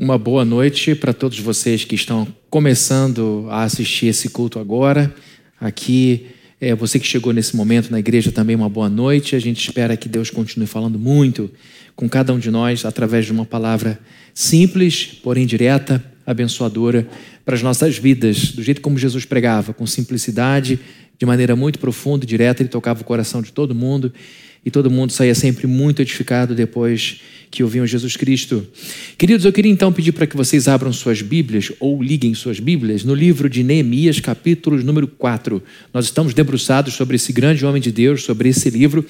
Uma boa noite para todos vocês que estão começando a assistir esse culto agora. Aqui, é, você que chegou nesse momento na igreja também, uma boa noite. A gente espera que Deus continue falando muito com cada um de nós através de uma palavra simples, porém direta, abençoadora para as nossas vidas, do jeito como Jesus pregava, com simplicidade, de maneira muito profunda e direta. Ele tocava o coração de todo mundo e todo mundo saía sempre muito edificado depois que ouviam Jesus Cristo. Queridos, eu queria então pedir para que vocês abram suas Bíblias ou liguem suas Bíblias no livro de Neemias, capítulo número 4. Nós estamos debruçados sobre esse grande homem de Deus, sobre esse livro.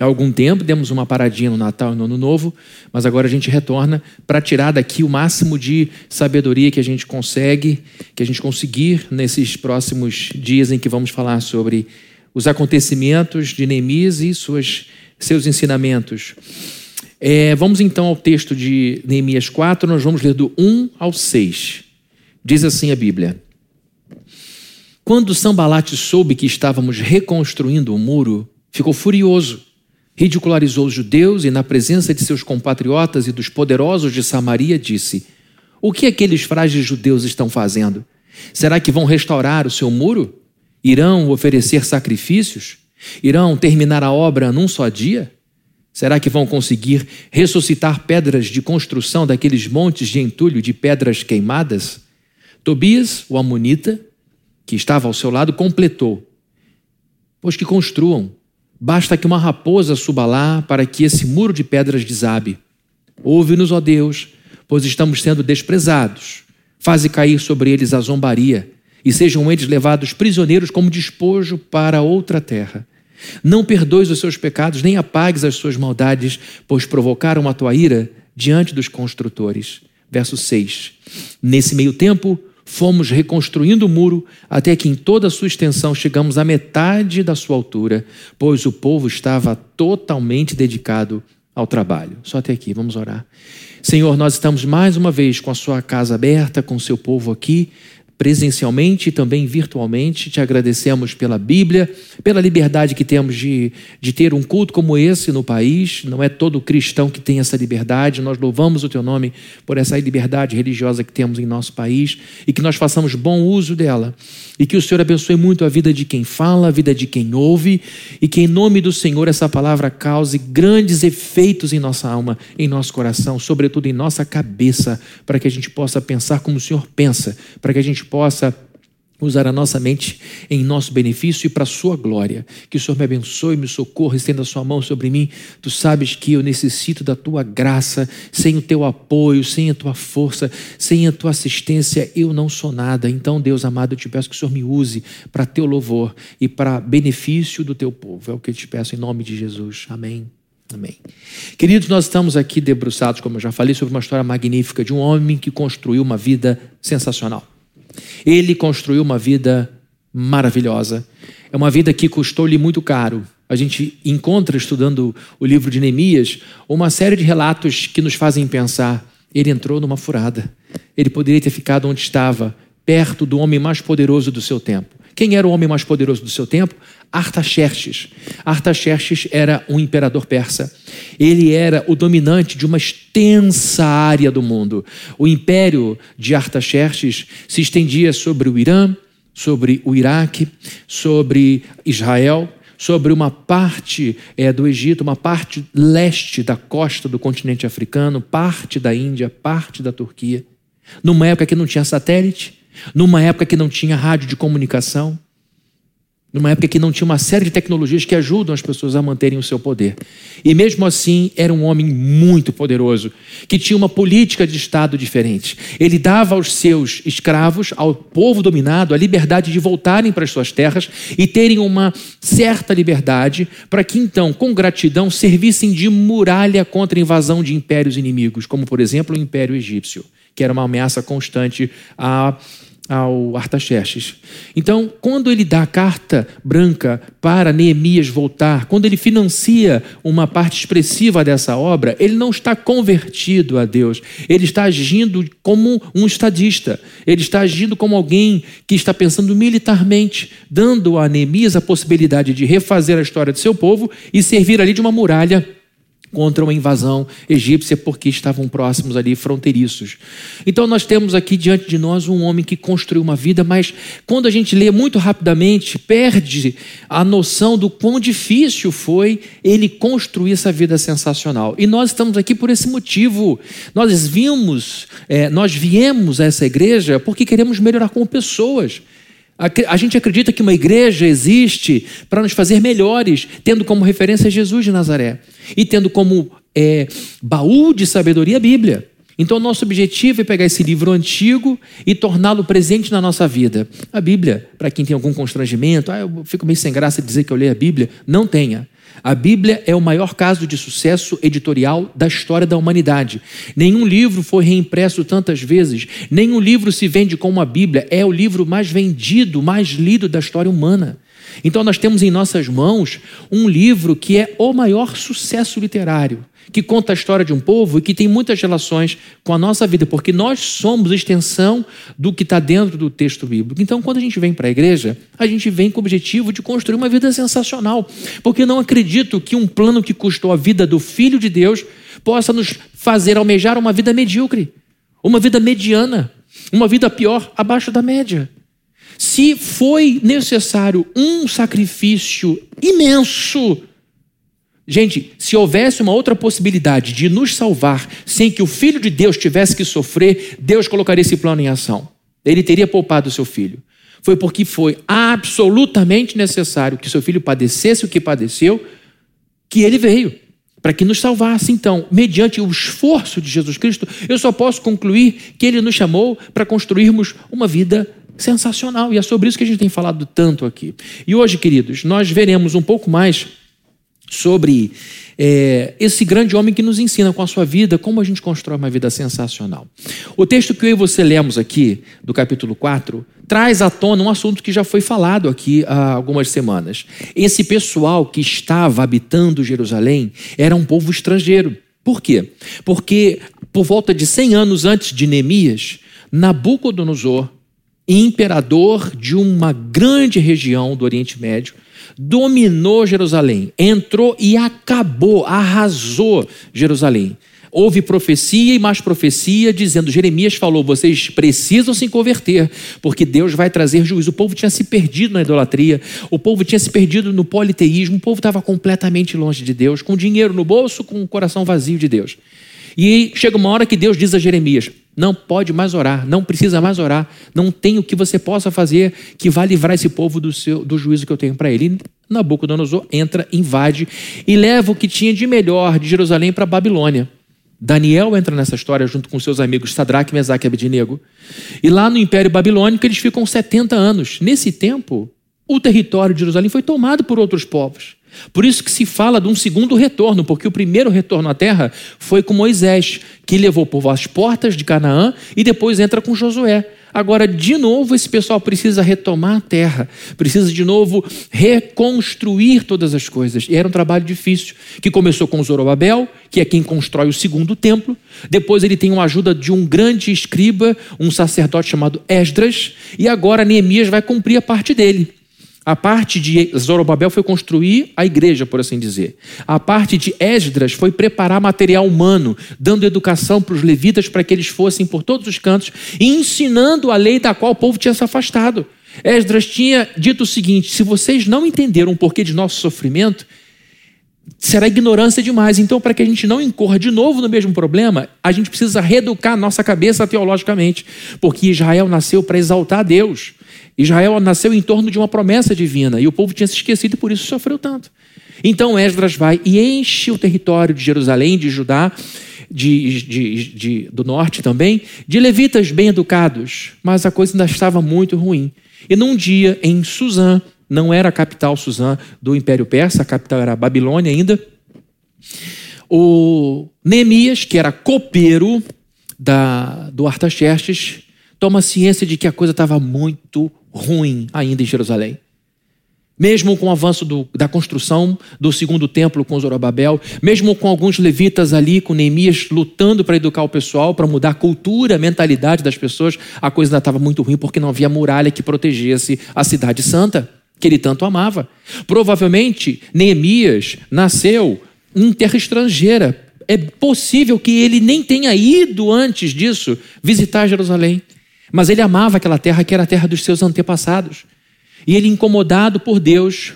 Há algum tempo demos uma paradinha no Natal e no Ano Novo, mas agora a gente retorna para tirar daqui o máximo de sabedoria que a gente consegue, que a gente conseguir nesses próximos dias em que vamos falar sobre os acontecimentos de Neemias e suas, seus ensinamentos. É, vamos então ao texto de Neemias 4, nós vamos ler do 1 ao 6. Diz assim a Bíblia: Quando Sambalate soube que estávamos reconstruindo o muro, ficou furioso, ridicularizou os judeus e, na presença de seus compatriotas e dos poderosos de Samaria, disse: O que aqueles frágeis judeus estão fazendo? Será que vão restaurar o seu muro? Irão oferecer sacrifícios? Irão terminar a obra num só dia? Será que vão conseguir ressuscitar pedras de construção daqueles montes de entulho de pedras queimadas? Tobias, o Amonita, que estava ao seu lado, completou: Pois que construam, basta que uma raposa suba lá para que esse muro de pedras desabe. Ouve-nos, ó Deus, pois estamos sendo desprezados. Faze cair sobre eles a zombaria, e sejam eles levados prisioneiros como despojo para outra terra. Não perdoes os seus pecados, nem apagues as suas maldades, pois provocaram a tua ira diante dos construtores. Verso 6. Nesse meio tempo, fomos reconstruindo o muro até que em toda a sua extensão chegamos à metade da sua altura, pois o povo estava totalmente dedicado ao trabalho. Só até aqui, vamos orar. Senhor, nós estamos mais uma vez com a sua casa aberta, com o seu povo aqui presencialmente e também virtualmente. Te agradecemos pela Bíblia, pela liberdade que temos de, de ter um culto como esse no país. Não é todo cristão que tem essa liberdade. Nós louvamos o Teu nome por essa liberdade religiosa que temos em nosso país e que nós façamos bom uso dela. E que o Senhor abençoe muito a vida de quem fala, a vida de quem ouve e que, em nome do Senhor, essa palavra cause grandes efeitos em nossa alma, em nosso coração, sobretudo em nossa cabeça, para que a gente possa pensar como o Senhor pensa, para que a gente possa usar a nossa mente em nosso benefício e para a sua glória. Que o Senhor me abençoe, me socorra, estenda a sua mão sobre mim. Tu sabes que eu necessito da tua graça. Sem o teu apoio, sem a tua força, sem a tua assistência, eu não sou nada. Então, Deus amado, eu te peço que o Senhor me use para teu louvor e para benefício do teu povo. É o que eu te peço em nome de Jesus. Amém. Amém. Queridos, nós estamos aqui debruçados, como eu já falei, sobre uma história magnífica de um homem que construiu uma vida sensacional. Ele construiu uma vida maravilhosa. É uma vida que custou-lhe muito caro. A gente encontra, estudando o livro de Neemias, uma série de relatos que nos fazem pensar: ele entrou numa furada. Ele poderia ter ficado onde estava, perto do homem mais poderoso do seu tempo. Quem era o homem mais poderoso do seu tempo? Artaxerxes. Artaxerxes era um imperador persa. Ele era o dominante de uma extensa área do mundo. O império de Artaxerxes se estendia sobre o Irã, sobre o Iraque, sobre Israel, sobre uma parte é, do Egito, uma parte leste da costa do continente africano, parte da Índia, parte da Turquia. Numa época que não tinha satélite, numa época que não tinha rádio de comunicação, numa época que não tinha uma série de tecnologias que ajudam as pessoas a manterem o seu poder. E mesmo assim, era um homem muito poderoso, que tinha uma política de Estado diferente. Ele dava aos seus escravos, ao povo dominado, a liberdade de voltarem para as suas terras e terem uma certa liberdade, para que então, com gratidão, servissem de muralha contra a invasão de impérios inimigos, como por exemplo o Império Egípcio, que era uma ameaça constante a ao Artaxerxes. Então, quando ele dá a carta branca para Neemias voltar, quando ele financia uma parte expressiva dessa obra, ele não está convertido a Deus, ele está agindo como um estadista, ele está agindo como alguém que está pensando militarmente, dando a Neemias a possibilidade de refazer a história de seu povo e servir ali de uma muralha contra uma invasão egípcia, porque estavam próximos ali, fronteiriços. Então nós temos aqui diante de nós um homem que construiu uma vida, mas quando a gente lê muito rapidamente, perde a noção do quão difícil foi ele construir essa vida sensacional. E nós estamos aqui por esse motivo. Nós vimos, é, nós viemos a essa igreja porque queremos melhorar como pessoas. A gente acredita que uma igreja existe para nos fazer melhores, tendo como referência Jesus de Nazaré e tendo como é, baú de sabedoria a Bíblia. Então, nosso objetivo é pegar esse livro antigo e torná-lo presente na nossa vida. A Bíblia, para quem tem algum constrangimento, ah, eu fico meio sem graça de dizer que eu leio a Bíblia, não tenha. A Bíblia é o maior caso de sucesso editorial da história da humanidade. Nenhum livro foi reimpresso tantas vezes, nenhum livro se vende como a Bíblia. É o livro mais vendido, mais lido da história humana. Então, nós temos em nossas mãos um livro que é o maior sucesso literário que conta a história de um povo e que tem muitas relações com a nossa vida, porque nós somos extensão do que está dentro do texto bíblico. Então, quando a gente vem para a igreja, a gente vem com o objetivo de construir uma vida sensacional, porque não acredito que um plano que custou a vida do Filho de Deus possa nos fazer almejar uma vida medíocre, uma vida mediana, uma vida pior, abaixo da média. Se foi necessário um sacrifício imenso Gente, se houvesse uma outra possibilidade de nos salvar sem que o Filho de Deus tivesse que sofrer, Deus colocaria esse plano em ação. Ele teria poupado o seu filho. Foi porque foi absolutamente necessário que seu filho padecesse o que padeceu, que ele veio, para que nos salvasse. Então, mediante o esforço de Jesus Cristo, eu só posso concluir que ele nos chamou para construirmos uma vida sensacional. E é sobre isso que a gente tem falado tanto aqui. E hoje, queridos, nós veremos um pouco mais sobre é, esse grande homem que nos ensina com a sua vida como a gente constrói uma vida sensacional. O texto que eu e você lemos aqui, do capítulo 4, traz à tona um assunto que já foi falado aqui há algumas semanas. Esse pessoal que estava habitando Jerusalém era um povo estrangeiro. Por quê? Porque por volta de 100 anos antes de Neemias, Nabucodonosor, imperador de uma grande região do Oriente Médio, dominou Jerusalém, entrou e acabou, arrasou Jerusalém. Houve profecia e mais profecia dizendo: Jeremias falou, vocês precisam se converter, porque Deus vai trazer juízo. O povo tinha se perdido na idolatria, o povo tinha se perdido no politeísmo, o povo estava completamente longe de Deus, com dinheiro no bolso, com o coração vazio de Deus. E chega uma hora que Deus diz a Jeremias: não pode mais orar, não precisa mais orar, não tem o que você possa fazer que vá livrar esse povo do, seu, do juízo que eu tenho para ele. Nabucodonosor entra, invade e leva o que tinha de melhor de Jerusalém para Babilônia. Daniel entra nessa história junto com seus amigos Sadraque, Mesaque e Abednego. E lá no Império Babilônico eles ficam 70 anos. Nesse tempo, o território de Jerusalém foi tomado por outros povos. Por isso que se fala de um segundo retorno, porque o primeiro retorno à terra foi com Moisés, que levou o povo às portas de Canaã e depois entra com Josué. Agora, de novo, esse pessoal precisa retomar a terra, precisa de novo reconstruir todas as coisas. E era um trabalho difícil, que começou com Zorobabel, que é quem constrói o segundo templo. Depois ele tem a ajuda de um grande escriba, um sacerdote chamado Esdras, e agora Neemias vai cumprir a parte dele. A parte de Zorobabel foi construir a igreja, por assim dizer. A parte de Esdras foi preparar material humano, dando educação para os levitas para que eles fossem por todos os cantos e ensinando a lei da qual o povo tinha se afastado. Esdras tinha dito o seguinte: se vocês não entenderam o porquê de nosso sofrimento, será ignorância demais. Então, para que a gente não incorra de novo no mesmo problema, a gente precisa reeducar nossa cabeça teologicamente, porque Israel nasceu para exaltar Deus. Israel nasceu em torno de uma promessa divina e o povo tinha se esquecido e por isso sofreu tanto. Então Esdras vai e enche o território de Jerusalém, de Judá, de, de, de, do norte também, de levitas bem educados, mas a coisa ainda estava muito ruim. E num dia em Suzã, não era a capital Suzã do Império Persa, a capital era a Babilônia ainda, o Neemias, que era copeiro da, do Artaxerxes, toma ciência de que a coisa estava muito ruim ainda em Jerusalém. Mesmo com o avanço do, da construção do segundo templo com Zorobabel, mesmo com alguns levitas ali, com Neemias lutando para educar o pessoal, para mudar a cultura, a mentalidade das pessoas, a coisa ainda estava muito ruim porque não havia muralha que protegesse a cidade santa, que ele tanto amava. Provavelmente, Neemias nasceu em terra estrangeira. É possível que ele nem tenha ido antes disso visitar Jerusalém. Mas ele amava aquela terra que era a terra dos seus antepassados. E ele, incomodado por Deus,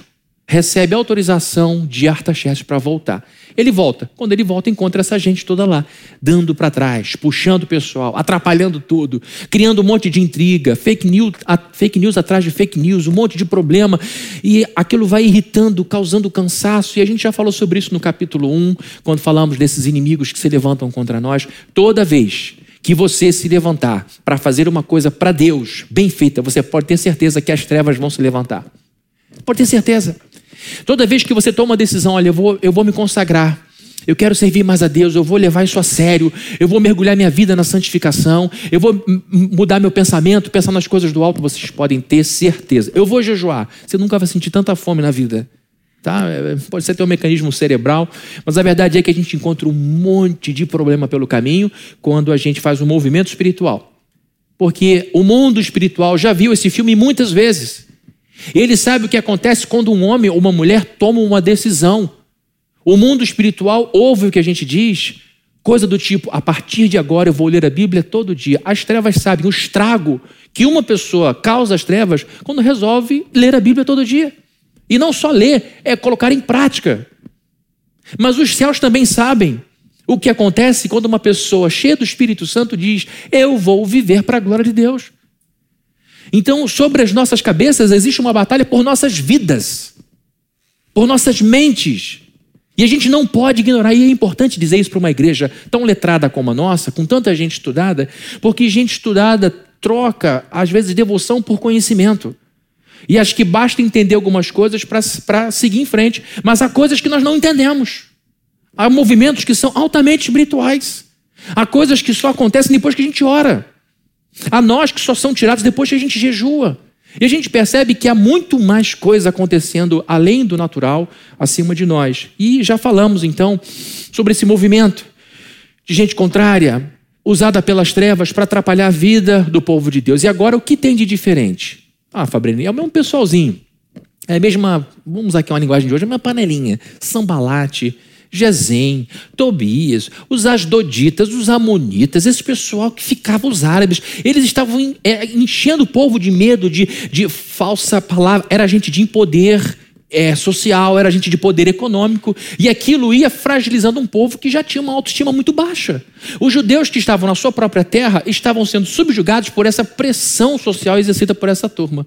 recebe autorização de Artaxerxes para voltar. Ele volta. Quando ele volta, encontra essa gente toda lá, dando para trás, puxando o pessoal, atrapalhando tudo, criando um monte de intriga, fake news, fake news atrás de fake news, um monte de problema. E aquilo vai irritando, causando cansaço. E a gente já falou sobre isso no capítulo 1, quando falamos desses inimigos que se levantam contra nós. Toda vez que você se levantar para fazer uma coisa para Deus, bem feita, você pode ter certeza que as trevas vão se levantar. Pode ter certeza. Toda vez que você toma uma decisão, olha, eu vou, eu vou me consagrar, eu quero servir mais a Deus, eu vou levar isso a sério, eu vou mergulhar minha vida na santificação, eu vou mudar meu pensamento, pensar nas coisas do alto, vocês podem ter certeza. Eu vou jejuar, você nunca vai sentir tanta fome na vida. Tá? É, pode ser até um mecanismo cerebral, mas a verdade é que a gente encontra um monte de problema pelo caminho quando a gente faz um movimento espiritual. Porque o mundo espiritual já viu esse filme muitas vezes. Ele sabe o que acontece quando um homem ou uma mulher toma uma decisão. O mundo espiritual ouve o que a gente diz, coisa do tipo: a partir de agora eu vou ler a Bíblia todo dia. As trevas sabem o estrago que uma pessoa causa às trevas quando resolve ler a Bíblia todo dia. E não só ler, é colocar em prática. Mas os céus também sabem o que acontece quando uma pessoa cheia do Espírito Santo diz: Eu vou viver para a glória de Deus. Então, sobre as nossas cabeças existe uma batalha por nossas vidas, por nossas mentes. E a gente não pode ignorar, e é importante dizer isso para uma igreja tão letrada como a nossa, com tanta gente estudada, porque gente estudada troca, às vezes, devoção por conhecimento. E acho que basta entender algumas coisas para seguir em frente, mas há coisas que nós não entendemos. Há movimentos que são altamente espirituais. Há coisas que só acontecem depois que a gente ora. A nós que só são tirados depois que a gente jejua. E a gente percebe que há muito mais coisa acontecendo além do natural acima de nós. E já falamos então sobre esse movimento de gente contrária, usada pelas trevas para atrapalhar a vida do povo de Deus. E agora o que tem de diferente? Ah, Fabrini, é o mesmo pessoalzinho. É a mesma, vamos usar aqui uma linguagem de hoje, é uma panelinha. Sambalate, Gesem, Tobias, os Asdoditas, os Amonitas, esse pessoal que ficava, os árabes, eles estavam é, enchendo o povo de medo, de, de falsa palavra, era gente de poder é, social, era gente de poder econômico, e aquilo ia fragilizando um povo que já tinha uma autoestima muito baixa. Os judeus que estavam na sua própria terra estavam sendo subjugados por essa pressão social exercida por essa turma.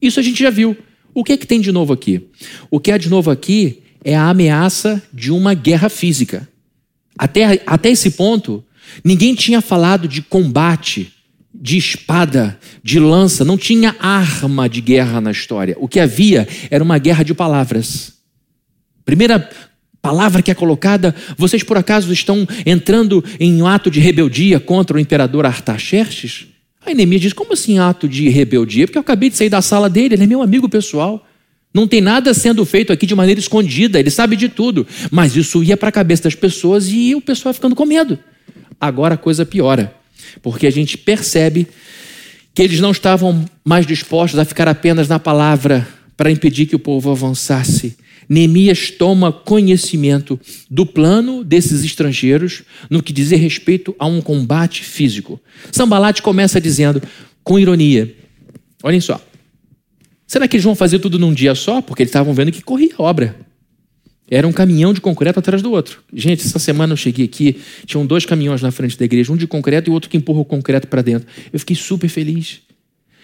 Isso a gente já viu. O que é que tem de novo aqui? O que há de novo aqui é a ameaça de uma guerra física. Até, até esse ponto, ninguém tinha falado de combate, de espada, de lança, não tinha arma de guerra na história. O que havia era uma guerra de palavras. Primeira palavra que é colocada, vocês por acaso estão entrando em um ato de rebeldia contra o imperador Artaxerxes? Aí Neemias diz: Como assim ato de rebeldia? Porque eu acabei de sair da sala dele, ele é meu amigo pessoal. Não tem nada sendo feito aqui de maneira escondida, ele sabe de tudo. Mas isso ia para a cabeça das pessoas e o pessoal ficando com medo. Agora a coisa piora, porque a gente percebe que eles não estavam mais dispostos a ficar apenas na palavra para impedir que o povo avançasse. Neemias toma conhecimento do plano desses estrangeiros no que diz respeito a um combate físico. Sambalate começa dizendo, com ironia: olhem só, Será que eles vão fazer tudo num dia só? Porque eles estavam vendo que corria obra. Era um caminhão de concreto atrás do outro. Gente, essa semana eu cheguei aqui, tinham dois caminhões na frente da igreja, um de concreto e outro que empurra o concreto para dentro. Eu fiquei super feliz.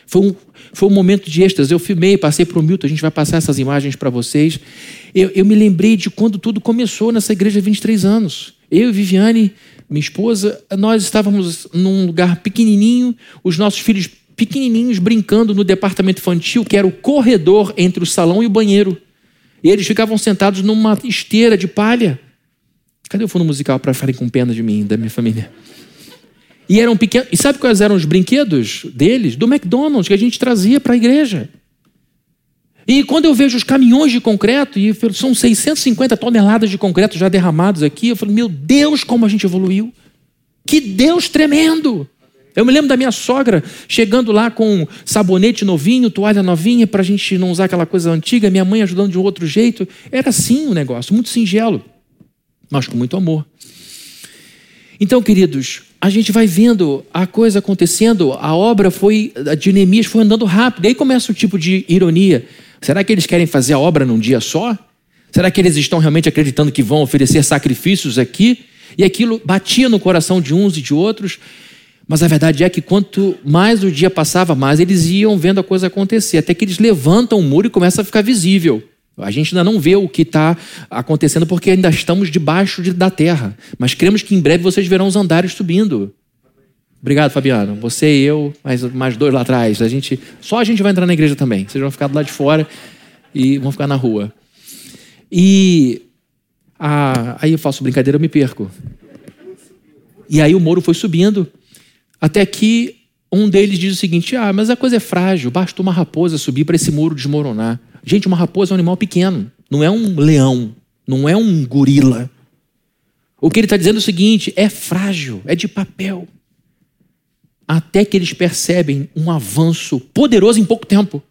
Foi um, foi um momento de êxtase. Eu filmei, passei para o Milton, a gente vai passar essas imagens para vocês. Eu, eu me lembrei de quando tudo começou nessa igreja há 23 anos. Eu e Viviane, minha esposa, nós estávamos num lugar pequenininho, os nossos filhos pequenininhos brincando no departamento infantil, que era o corredor entre o salão e o banheiro. E eles ficavam sentados numa esteira de palha. Cadê o fundo musical para ficarem com pena de mim, da minha família? E eram pequenos. E sabe quais eram os brinquedos deles? Do McDonald's, que a gente trazia para a igreja. E quando eu vejo os caminhões de concreto, e são 650 toneladas de concreto já derramados aqui, eu falo, meu Deus, como a gente evoluiu. Que Deus tremendo! Eu me lembro da minha sogra chegando lá com sabonete novinho, toalha novinha, para a gente não usar aquela coisa antiga, minha mãe ajudando de um outro jeito. Era assim o negócio, muito singelo. mas com muito amor. Então, queridos, a gente vai vendo a coisa acontecendo, a obra foi de Neemias foi andando rápido. E aí começa o tipo de ironia. Será que eles querem fazer a obra num dia só? Será que eles estão realmente acreditando que vão oferecer sacrifícios aqui? E aquilo batia no coração de uns e de outros. Mas a verdade é que quanto mais o dia passava, mais eles iam vendo a coisa acontecer, até que eles levantam o muro e começa a ficar visível. A gente ainda não vê o que está acontecendo porque ainda estamos debaixo de, da terra. Mas cremos que em breve vocês verão os andares subindo. Obrigado, Fabiano. Você e eu, mais, mais dois lá atrás. A gente, só a gente vai entrar na igreja também. Vocês vão ficar do lado de fora e vão ficar na rua. E a, aí eu faço brincadeira, eu me perco. E aí o muro foi subindo, até que um deles diz o seguinte: Ah, mas a coisa é frágil, basta uma raposa subir para esse muro desmoronar. Gente, uma raposa é um animal pequeno, não é um leão, não é um gorila. O que ele está dizendo é o seguinte: é frágil, é de papel. Até que eles percebem um avanço poderoso em pouco tempo.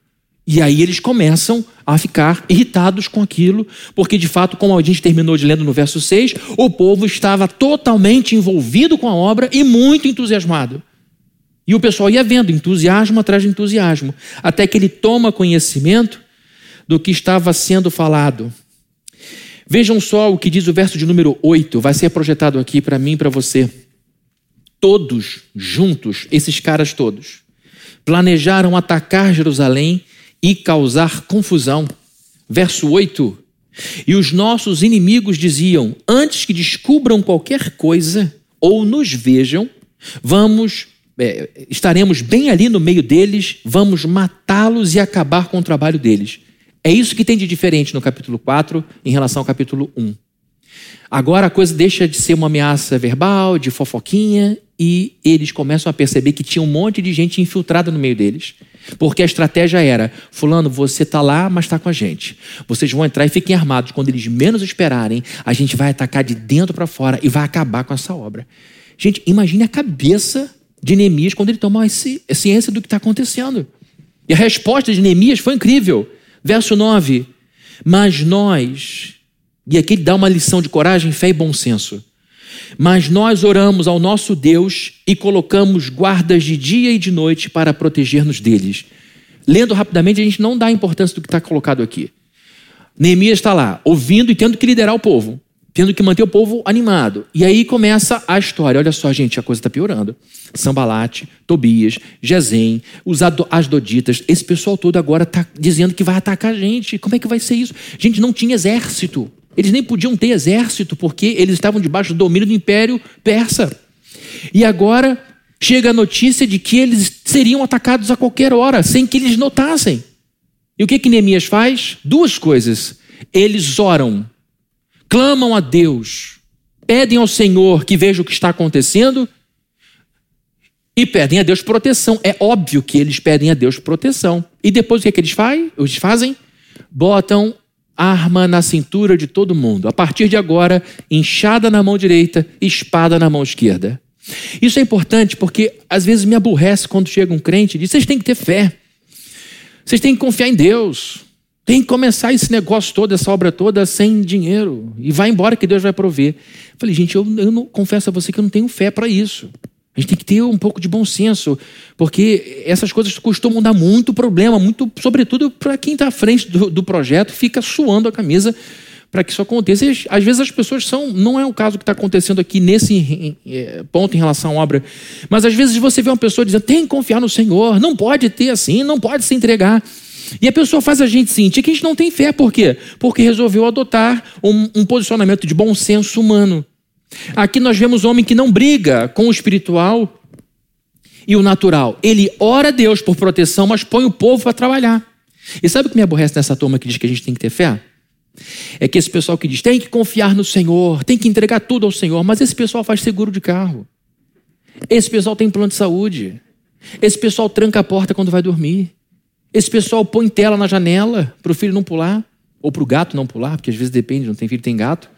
E aí eles começam a ficar irritados com aquilo, porque de fato, como a gente terminou de lendo no verso 6, o povo estava totalmente envolvido com a obra e muito entusiasmado. E o pessoal ia vendo entusiasmo atrás de entusiasmo, até que ele toma conhecimento do que estava sendo falado. Vejam só o que diz o verso de número 8, vai ser projetado aqui para mim e para você. Todos juntos, esses caras todos, planejaram atacar Jerusalém e causar confusão. Verso 8. E os nossos inimigos diziam: Antes que descubram qualquer coisa ou nos vejam, vamos é, estaremos bem ali no meio deles, vamos matá-los e acabar com o trabalho deles. É isso que tem de diferente no capítulo 4 em relação ao capítulo 1. Agora a coisa deixa de ser uma ameaça verbal, de fofoquinha, e eles começam a perceber que tinha um monte de gente infiltrada no meio deles. Porque a estratégia era: Fulano, você está lá, mas está com a gente. Vocês vão entrar e fiquem armados. Quando eles menos esperarem, a gente vai atacar de dentro para fora e vai acabar com essa obra. Gente, imagine a cabeça de Neemias quando ele toma ciência do que está acontecendo. E a resposta de Neemias foi incrível. Verso 9: Mas nós, e aqui ele dá uma lição de coragem, fé e bom senso. Mas nós oramos ao nosso Deus e colocamos guardas de dia e de noite para proteger-nos deles. Lendo rapidamente, a gente não dá importância do que está colocado aqui. Neemias está lá, ouvindo e tendo que liderar o povo, tendo que manter o povo animado. E aí começa a história. Olha só, gente, a coisa está piorando. Sambalate, Tobias, Gesem, os Asdoditas, esse pessoal todo agora está dizendo que vai atacar a gente. Como é que vai ser isso? Gente, não tinha exército. Eles nem podiam ter exército porque eles estavam debaixo do domínio do Império Persa. E agora chega a notícia de que eles seriam atacados a qualquer hora, sem que eles notassem. E o que que Neemias faz? Duas coisas. Eles oram, clamam a Deus, pedem ao Senhor que veja o que está acontecendo e pedem a Deus proteção. É óbvio que eles pedem a Deus proteção. E depois o que, é que eles, faz, eles fazem? Botam arma na cintura de todo mundo. A partir de agora, enxada na mão direita, espada na mão esquerda. Isso é importante porque às vezes me aborrece quando chega um crente e diz: vocês têm que ter fé, vocês têm que confiar em Deus, tem que começar esse negócio todo, essa obra toda sem dinheiro e vai embora que Deus vai prover. Falei, gente, eu, eu não, confesso a você que eu não tenho fé para isso. A gente tem que ter um pouco de bom senso, porque essas coisas costumam dar muito problema, muito, sobretudo para quem está à frente do, do, projeto, fica suando a camisa para que isso aconteça. E, às vezes as pessoas são, não é o caso que está acontecendo aqui nesse é, ponto em relação à obra, mas às vezes você vê uma pessoa dizendo tem que confiar no Senhor, não pode ter assim, não pode se entregar. E a pessoa faz a gente sentir que a gente não tem fé, por quê? Porque resolveu adotar um, um posicionamento de bom senso humano. Aqui nós vemos homem que não briga com o espiritual e o natural. Ele ora a Deus por proteção, mas põe o povo para trabalhar. E sabe o que me aborrece nessa turma que diz que a gente tem que ter fé? É que esse pessoal que diz tem que confiar no Senhor, tem que entregar tudo ao Senhor, mas esse pessoal faz seguro de carro. Esse pessoal tem plano de saúde. Esse pessoal tranca a porta quando vai dormir. Esse pessoal põe tela na janela para o filho não pular, ou para o gato não pular, porque às vezes depende, não tem filho, tem gato.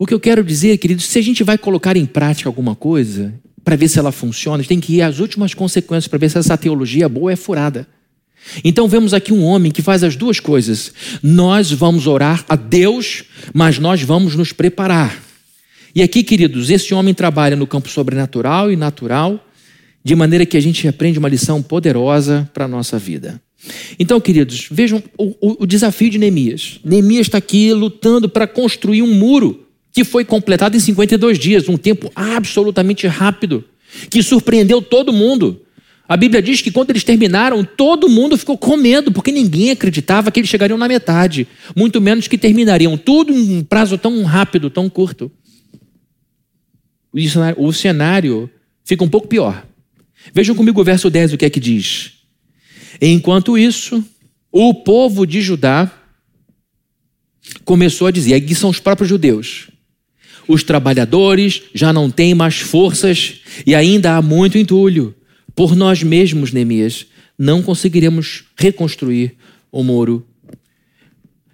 O que eu quero dizer, queridos, se a gente vai colocar em prática alguma coisa, para ver se ela funciona, a gente tem que ir às últimas consequências para ver se essa teologia boa é furada. Então vemos aqui um homem que faz as duas coisas. Nós vamos orar a Deus, mas nós vamos nos preparar. E aqui, queridos, esse homem trabalha no campo sobrenatural e natural, de maneira que a gente aprende uma lição poderosa para a nossa vida. Então, queridos, vejam o, o, o desafio de Neemias. Neemias está aqui lutando para construir um muro que foi completado em 52 dias, um tempo absolutamente rápido, que surpreendeu todo mundo. A Bíblia diz que quando eles terminaram, todo mundo ficou com medo, porque ninguém acreditava que eles chegariam na metade, muito menos que terminariam tudo em um prazo tão rápido, tão curto. O cenário fica um pouco pior. Vejam comigo o verso 10, o que é que diz. Enquanto isso, o povo de Judá começou a dizer, aqui são os próprios judeus, os trabalhadores já não têm mais forças e ainda há muito entulho. Por nós mesmos, Neemias, não conseguiremos reconstruir o muro.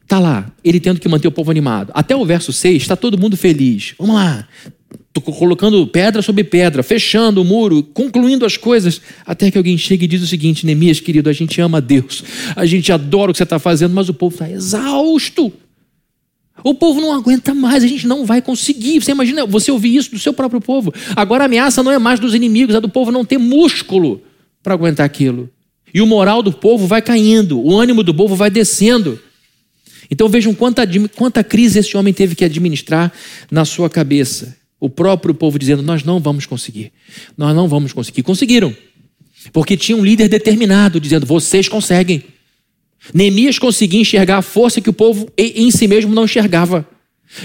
Está lá, ele tendo que manter o povo animado. Até o verso 6, está todo mundo feliz. Vamos lá, colocando pedra sobre pedra, fechando o muro, concluindo as coisas, até que alguém chega e diz o seguinte: Neemias, querido, a gente ama Deus, a gente adora o que você está fazendo, mas o povo está exausto. O povo não aguenta mais, a gente não vai conseguir. Você imagina você ouvir isso do seu próprio povo. Agora a ameaça não é mais dos inimigos, é do povo não ter músculo para aguentar aquilo. E o moral do povo vai caindo, o ânimo do povo vai descendo. Então vejam quanta, quanta crise esse homem teve que administrar na sua cabeça. O próprio povo dizendo: Nós não vamos conseguir, nós não vamos conseguir. Conseguiram, porque tinha um líder determinado dizendo: Vocês conseguem. Neemias conseguia enxergar a força que o povo em si mesmo não enxergava.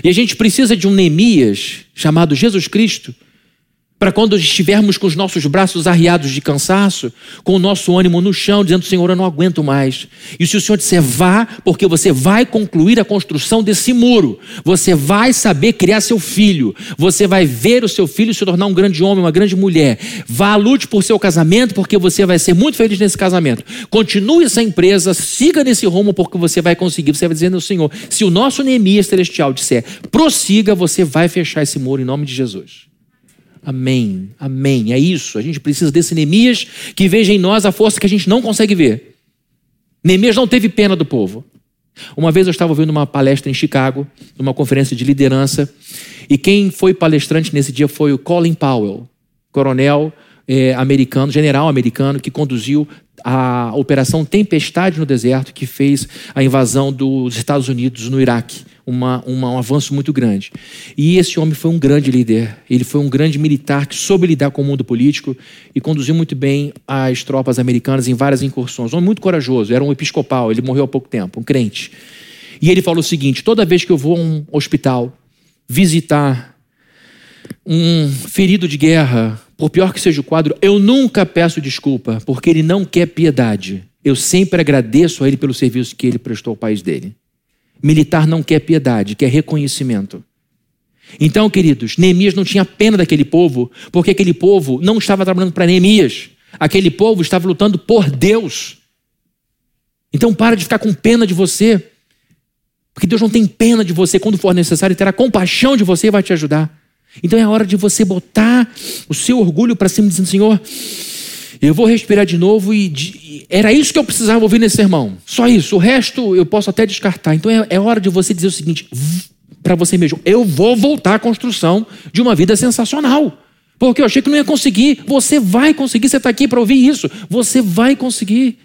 E a gente precisa de um Neemias chamado Jesus Cristo para quando estivermos com os nossos braços arriados de cansaço, com o nosso ânimo no chão, dizendo: Senhor, eu não aguento mais. E se o Senhor disser vá, porque você vai concluir a construção desse muro, você vai saber criar seu filho, você vai ver o seu filho se tornar um grande homem, uma grande mulher. Vá, lute por seu casamento, porque você vai ser muito feliz nesse casamento. Continue essa empresa, siga nesse rumo, porque você vai conseguir. Você vai dizendo ao Senhor: se o nosso Neemias celestial disser prossiga, você vai fechar esse muro em nome de Jesus. Amém, amém. É isso. A gente precisa desse Neemias que veja em nós a força que a gente não consegue ver. Neemias não teve pena do povo. Uma vez eu estava ouvindo uma palestra em Chicago, numa conferência de liderança, e quem foi palestrante nesse dia foi o Colin Powell, coronel eh, americano, general americano, que conduziu a Operação Tempestade no Deserto, que fez a invasão dos Estados Unidos no Iraque uma, uma, um avanço muito grande. E esse homem foi um grande líder, ele foi um grande militar que soube lidar com o mundo político e conduziu muito bem as tropas americanas em várias incursões. Um homem muito corajoso, era um episcopal, ele morreu há pouco tempo, um crente. E ele falou o seguinte: toda vez que eu vou a um hospital visitar um ferido de guerra, por pior que seja o quadro, eu nunca peço desculpa, porque ele não quer piedade. Eu sempre agradeço a ele pelo serviço que ele prestou ao país dele. Militar não quer piedade, quer reconhecimento. Então, queridos, Neemias não tinha pena daquele povo, porque aquele povo não estava trabalhando para Neemias. Aquele povo estava lutando por Deus. Então, para de ficar com pena de você, porque Deus não tem pena de você quando for necessário, terá compaixão de você e vai te ajudar. Então é hora de você botar o seu orgulho para cima, dizendo: Senhor, eu vou respirar de novo e de, era isso que eu precisava ouvir nesse sermão. Só isso. O resto eu posso até descartar. Então é, é hora de você dizer o seguinte para você mesmo: eu vou voltar à construção de uma vida sensacional. Porque eu achei que não ia conseguir. Você vai conseguir. Você está aqui para ouvir isso. Você vai conseguir.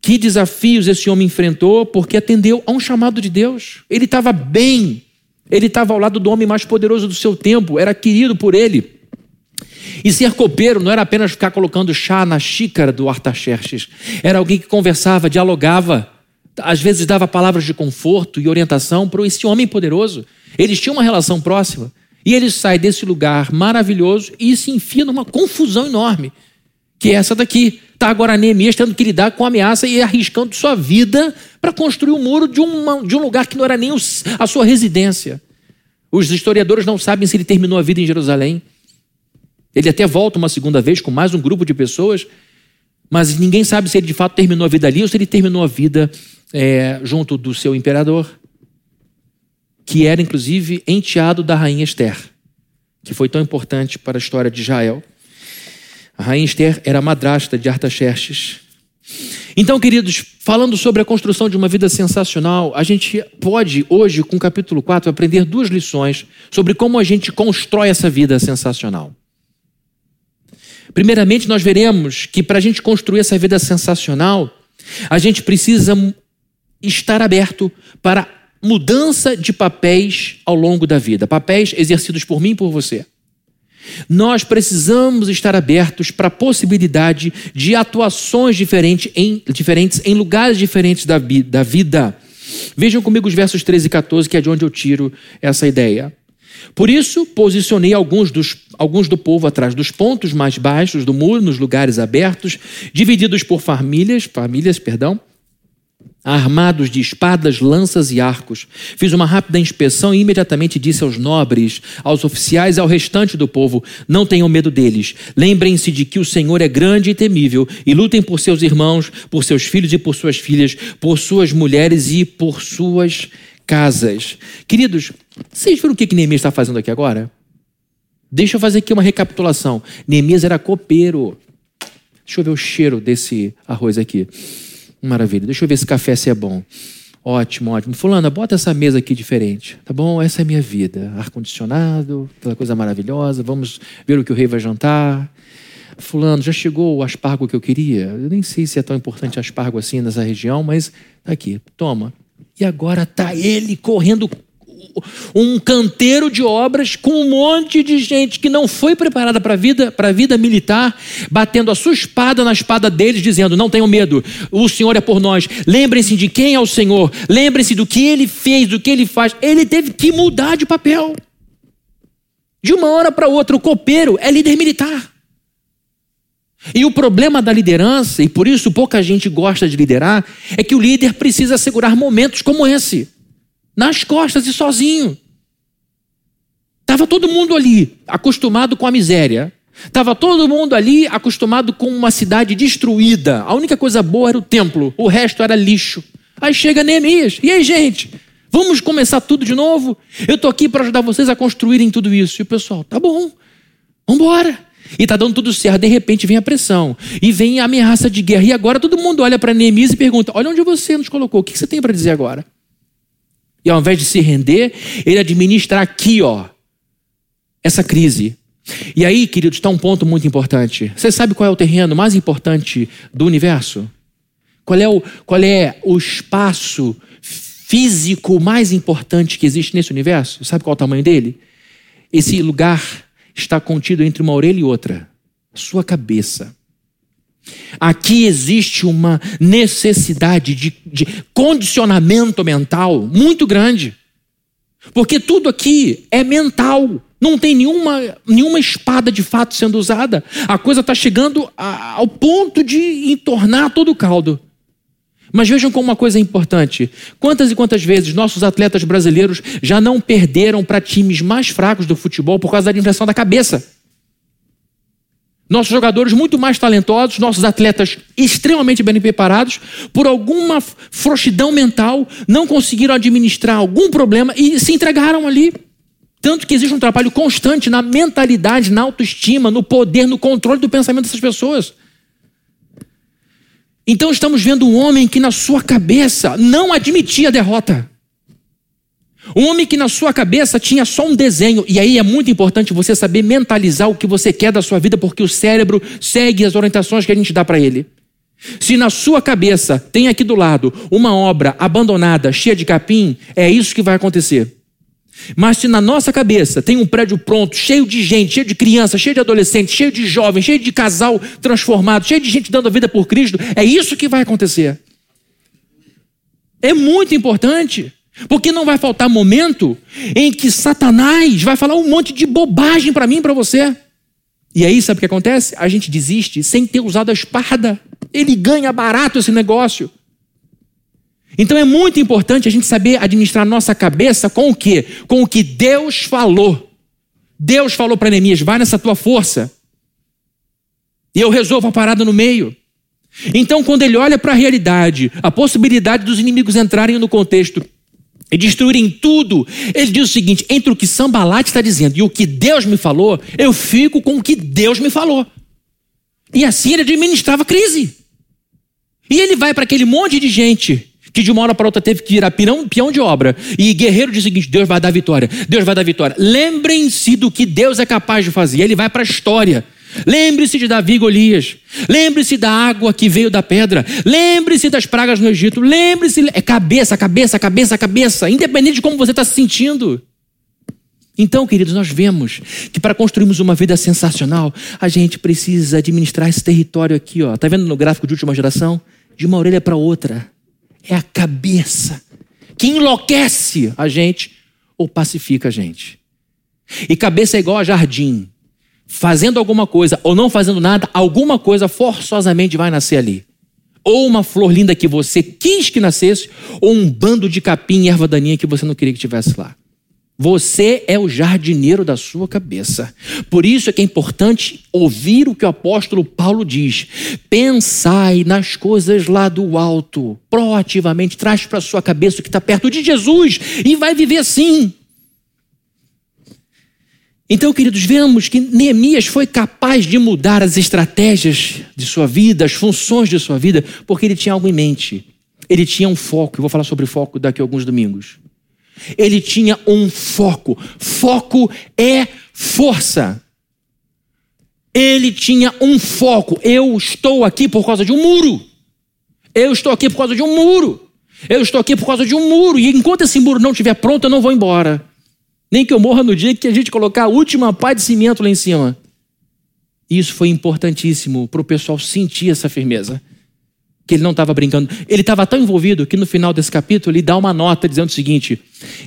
Que desafios esse homem enfrentou porque atendeu a um chamado de Deus. Ele estava bem. Ele estava ao lado do homem mais poderoso do seu tempo. Era querido por ele. E ser copeiro não era apenas ficar colocando chá na xícara do Artaxerxes. Era alguém que conversava, dialogava, às vezes dava palavras de conforto e orientação para esse homem poderoso. Eles tinham uma relação próxima. E ele sai desse lugar maravilhoso e se enfia numa confusão enorme, que é essa daqui. Está agora Neemias tendo que lidar com a ameaça e arriscando sua vida para construir o um muro de, uma, de um lugar que não era nem a sua residência. Os historiadores não sabem se ele terminou a vida em Jerusalém. Ele até volta uma segunda vez com mais um grupo de pessoas, mas ninguém sabe se ele de fato terminou a vida ali ou se ele terminou a vida é, junto do seu imperador, que era inclusive enteado da rainha Esther, que foi tão importante para a história de Israel. A rainha Esther era madrasta de Artaxerxes. Então, queridos, falando sobre a construção de uma vida sensacional, a gente pode hoje, com o capítulo 4, aprender duas lições sobre como a gente constrói essa vida sensacional. Primeiramente, nós veremos que para a gente construir essa vida sensacional, a gente precisa estar aberto para mudança de papéis ao longo da vida papéis exercidos por mim e por você. Nós precisamos estar abertos para a possibilidade de atuações diferentes em, diferentes em lugares diferentes da, da vida. Vejam comigo os versos 13 e 14, que é de onde eu tiro essa ideia. Por isso, posicionei alguns, dos, alguns do povo atrás dos pontos mais baixos do muro, nos lugares abertos, divididos por famílias, famílias, perdão, armados de espadas, lanças e arcos. Fiz uma rápida inspeção e imediatamente disse aos nobres, aos oficiais e ao restante do povo: Não tenham medo deles. Lembrem-se de que o Senhor é grande e temível e lutem por seus irmãos, por seus filhos e por suas filhas, por suas mulheres e por suas casas. Queridos, vocês viram o que Neemias está fazendo aqui agora? Deixa eu fazer aqui uma recapitulação. Neemias era copeiro. Deixa eu ver o cheiro desse arroz aqui. Maravilha. Deixa eu ver se café se é bom. Ótimo, ótimo. Fulana, bota essa mesa aqui diferente. Tá bom? Essa é a minha vida. Ar-condicionado, aquela coisa maravilhosa. Vamos ver o que o rei vai jantar. Fulano, já chegou o aspargo que eu queria? Eu nem sei se é tão importante aspargo assim nessa região, mas tá aqui. Toma. E agora tá ele correndo um canteiro de obras com um monte de gente que não foi preparada para a vida, para a vida militar, batendo a sua espada na espada deles, dizendo: Não tenham medo, o Senhor é por nós. Lembrem-se de quem é o Senhor, lembrem-se do que ele fez, do que ele faz. Ele teve que mudar de papel. De uma hora para outra, o copeiro é líder militar. E o problema da liderança, e por isso pouca gente gosta de liderar, é que o líder precisa assegurar momentos como esse nas costas e sozinho. Estava todo mundo ali, acostumado com a miséria. Estava todo mundo ali acostumado com uma cidade destruída. A única coisa boa era o templo, o resto era lixo. Aí chega Neemias. E aí, gente? Vamos começar tudo de novo? Eu estou aqui para ajudar vocês a construírem tudo isso. E o pessoal, tá bom, vamos embora. E está dando tudo certo. De repente vem a pressão. E vem a ameaça de guerra. E agora todo mundo olha para Neemias e pergunta: Olha onde você nos colocou. O que você tem para dizer agora? E ao invés de se render, ele administra aqui, ó, essa crise. E aí, queridos, está um ponto muito importante. Você sabe qual é o terreno mais importante do universo? Qual é o, qual é o espaço físico mais importante que existe nesse universo? Sabe qual é o tamanho dele? Esse lugar está contido entre uma orelha e outra sua cabeça. Aqui existe uma necessidade de, de condicionamento mental muito grande. Porque tudo aqui é mental. Não tem nenhuma, nenhuma espada de fato sendo usada. A coisa está chegando a, ao ponto de entornar todo o caldo. Mas vejam como uma coisa é importante: quantas e quantas vezes nossos atletas brasileiros já não perderam para times mais fracos do futebol por causa da dimensão da cabeça? Nossos jogadores muito mais talentosos, nossos atletas extremamente bem preparados, por alguma frouxidão mental, não conseguiram administrar algum problema e se entregaram ali. Tanto que existe um trabalho constante na mentalidade, na autoestima, no poder, no controle do pensamento dessas pessoas. Então estamos vendo um homem que na sua cabeça não admitia a derrota. Um homem que na sua cabeça tinha só um desenho, e aí é muito importante você saber mentalizar o que você quer da sua vida, porque o cérebro segue as orientações que a gente dá para ele. Se na sua cabeça tem aqui do lado uma obra abandonada, cheia de capim, é isso que vai acontecer. Mas se na nossa cabeça tem um prédio pronto, cheio de gente, cheio de criança, cheio de adolescente, cheio de jovem, cheio de casal transformado, cheio de gente dando a vida por Cristo, é isso que vai acontecer. É muito importante. Porque não vai faltar momento em que Satanás vai falar um monte de bobagem para mim para você. E aí, sabe o que acontece? A gente desiste sem ter usado a espada. Ele ganha barato esse negócio. Então é muito importante a gente saber administrar nossa cabeça com o quê? Com o que Deus falou. Deus falou para Neemias: vai nessa tua força. E eu resolvo a parada no meio. Então, quando ele olha para a realidade, a possibilidade dos inimigos entrarem no contexto e destruírem tudo. Ele diz o seguinte: entre o que Sambalat está dizendo e o que Deus me falou, eu fico com o que Deus me falou. E assim ele administrava a crise. E ele vai para aquele monte de gente que de uma hora para outra teve que virar pirão, peão de obra. E guerreiro diz o seguinte: Deus vai dar vitória, Deus vai dar vitória. Lembrem-se do que Deus é capaz de fazer. Ele vai para a história. Lembre-se de Davi e Golias. Lembre-se da água que veio da pedra. Lembre-se das pragas no Egito. Lembre-se. É cabeça, cabeça, cabeça, cabeça. Independente de como você está se sentindo. Então, queridos, nós vemos que para construirmos uma vida sensacional, a gente precisa administrar esse território aqui, ó. Tá vendo no gráfico de última geração? De uma orelha para outra. É a cabeça que enlouquece a gente ou pacifica a gente. E cabeça é igual a jardim fazendo alguma coisa ou não fazendo nada, alguma coisa forçosamente vai nascer ali. Ou uma flor linda que você quis que nascesse, ou um bando de capim e erva daninha que você não queria que tivesse lá. Você é o jardineiro da sua cabeça. Por isso é que é importante ouvir o que o apóstolo Paulo diz. Pensai nas coisas lá do alto. Proativamente traz para a sua cabeça o que está perto de Jesus e vai viver assim. Então, queridos, vemos que Neemias foi capaz de mudar as estratégias de sua vida, as funções de sua vida, porque ele tinha algo em mente. Ele tinha um foco, eu vou falar sobre foco daqui a alguns domingos. Ele tinha um foco. Foco é força. Ele tinha um foco. Eu estou aqui por causa de um muro. Eu estou aqui por causa de um muro. Eu estou aqui por causa de um muro. E enquanto esse muro não estiver pronto, eu não vou embora. Nem que eu morra no dia que a gente colocar a última pá de cimento lá em cima. Isso foi importantíssimo para o pessoal sentir essa firmeza. Que ele não estava brincando. Ele estava tão envolvido que no final desse capítulo ele dá uma nota dizendo o seguinte: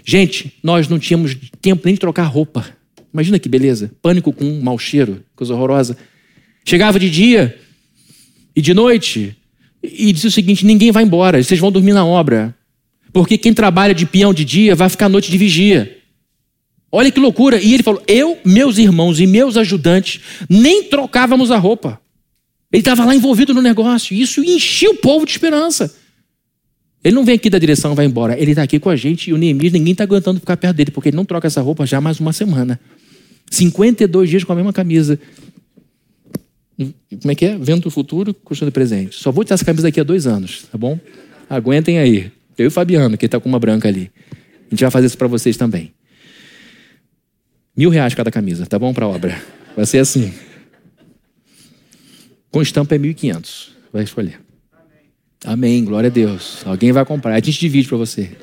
Gente, nós não tínhamos tempo nem de trocar roupa. Imagina que beleza. Pânico com um mau cheiro, coisa horrorosa. Chegava de dia e de noite e disse o seguinte: Ninguém vai embora, vocês vão dormir na obra. Porque quem trabalha de peão de dia vai ficar à noite de vigia. Olha que loucura. E ele falou: Eu, meus irmãos e meus ajudantes nem trocávamos a roupa. Ele estava lá envolvido no negócio. E isso enchia o povo de esperança. Ele não vem aqui da direção vai embora. Ele está aqui com a gente e o Neemias, ninguém está aguentando ficar perto dele, porque ele não troca essa roupa já mais uma semana. 52 dias com a mesma camisa. Como é que é? Vento do futuro, costuma do presente. Só vou tirar essa camisa daqui a dois anos, tá bom? Aguentem aí. Eu e o Fabiano, que está com uma branca ali. A gente vai fazer isso para vocês também. Mil reais cada camisa, tá bom para obra? Vai ser assim. Com estampa é mil e quinhentos. Vai escolher. Amém. Amém. Glória a Deus. Alguém vai comprar. A gente divide para você.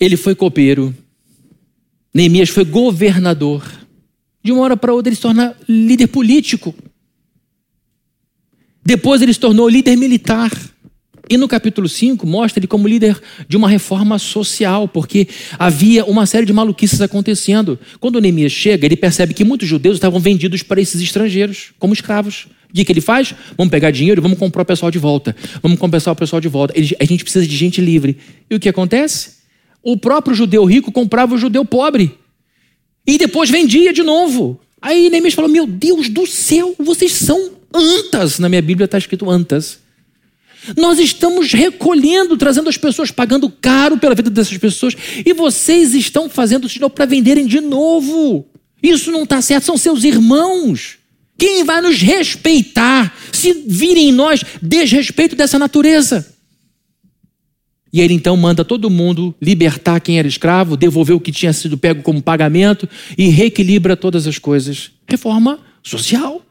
Ele foi copeiro. Neemias foi governador. De uma hora para outra ele se torna líder político. Depois ele se tornou líder militar. E no capítulo 5 mostra ele como líder de uma reforma social, porque havia uma série de maluquices acontecendo. Quando Neemias chega, ele percebe que muitos judeus estavam vendidos para esses estrangeiros como escravos. O que, ele faz? Vamos pegar dinheiro e vamos comprar o pessoal de volta. Vamos compensar o pessoal de volta. A gente precisa de gente livre. E o que acontece? O próprio judeu rico comprava o judeu pobre. E depois vendia de novo. Aí Neemias falou: Meu Deus do céu, vocês são antas. Na minha Bíblia está escrito antas. Nós estamos recolhendo, trazendo as pessoas, pagando caro pela vida dessas pessoas, e vocês estão fazendo isso para venderem de novo. Isso não está certo, são seus irmãos. Quem vai nos respeitar se virem em nós desrespeito dessa natureza? E ele então manda todo mundo libertar quem era escravo, devolver o que tinha sido pego como pagamento e reequilibra todas as coisas. Reforma social.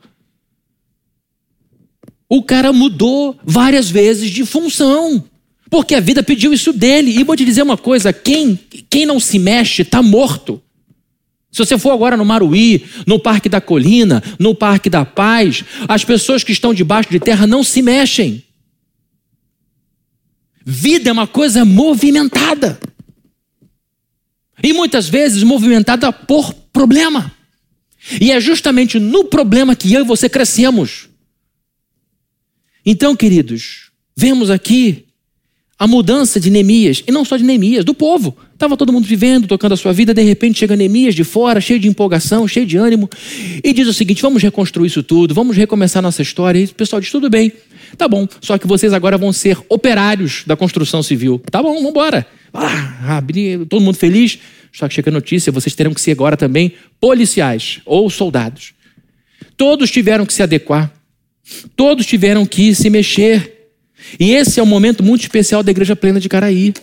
O cara mudou várias vezes de função. Porque a vida pediu isso dele. E vou te dizer uma coisa: quem, quem não se mexe está morto. Se você for agora no Maruí, no Parque da Colina, no Parque da Paz, as pessoas que estão debaixo de terra não se mexem. Vida é uma coisa movimentada. E muitas vezes movimentada por problema. E é justamente no problema que eu e você crescemos. Então, queridos, vemos aqui a mudança de Neemias, e não só de Neemias, do povo. Estava todo mundo vivendo, tocando a sua vida, de repente chega Neemias de fora, cheio de empolgação, cheio de ânimo, e diz o seguinte: vamos reconstruir isso tudo, vamos recomeçar nossa história. E o pessoal diz: tudo bem, tá bom, só que vocês agora vão ser operários da construção civil. Tá bom, vamos embora. Ah, todo mundo feliz, só que chega a notícia: vocês terão que ser agora também policiais ou soldados. Todos tiveram que se adequar. Todos tiveram que se mexer. E esse é um momento muito especial da Igreja Plena de Caraí.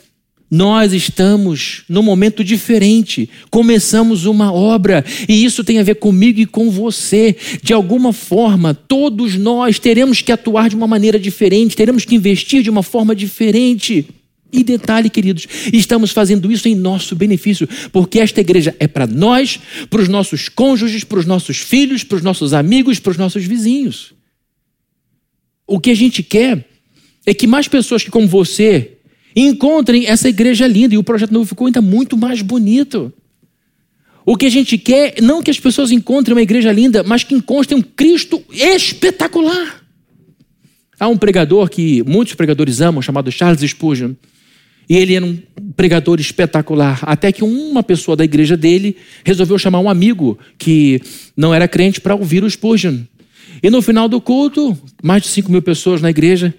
Nós estamos num momento diferente. Começamos uma obra e isso tem a ver comigo e com você. De alguma forma, todos nós teremos que atuar de uma maneira diferente, teremos que investir de uma forma diferente. E detalhe, queridos, estamos fazendo isso em nosso benefício, porque esta igreja é para nós, para os nossos cônjuges, para os nossos filhos, para os nossos amigos, para os nossos vizinhos. O que a gente quer é que mais pessoas que, como você, encontrem essa igreja linda. E o projeto novo ficou ainda muito mais bonito. O que a gente quer, não que as pessoas encontrem uma igreja linda, mas que encontrem um Cristo espetacular. Há um pregador que muitos pregadores amam, chamado Charles Spurgeon. E ele era um pregador espetacular. Até que uma pessoa da igreja dele resolveu chamar um amigo que não era crente para ouvir o Spurgeon. E no final do culto, mais de 5 mil pessoas na igreja,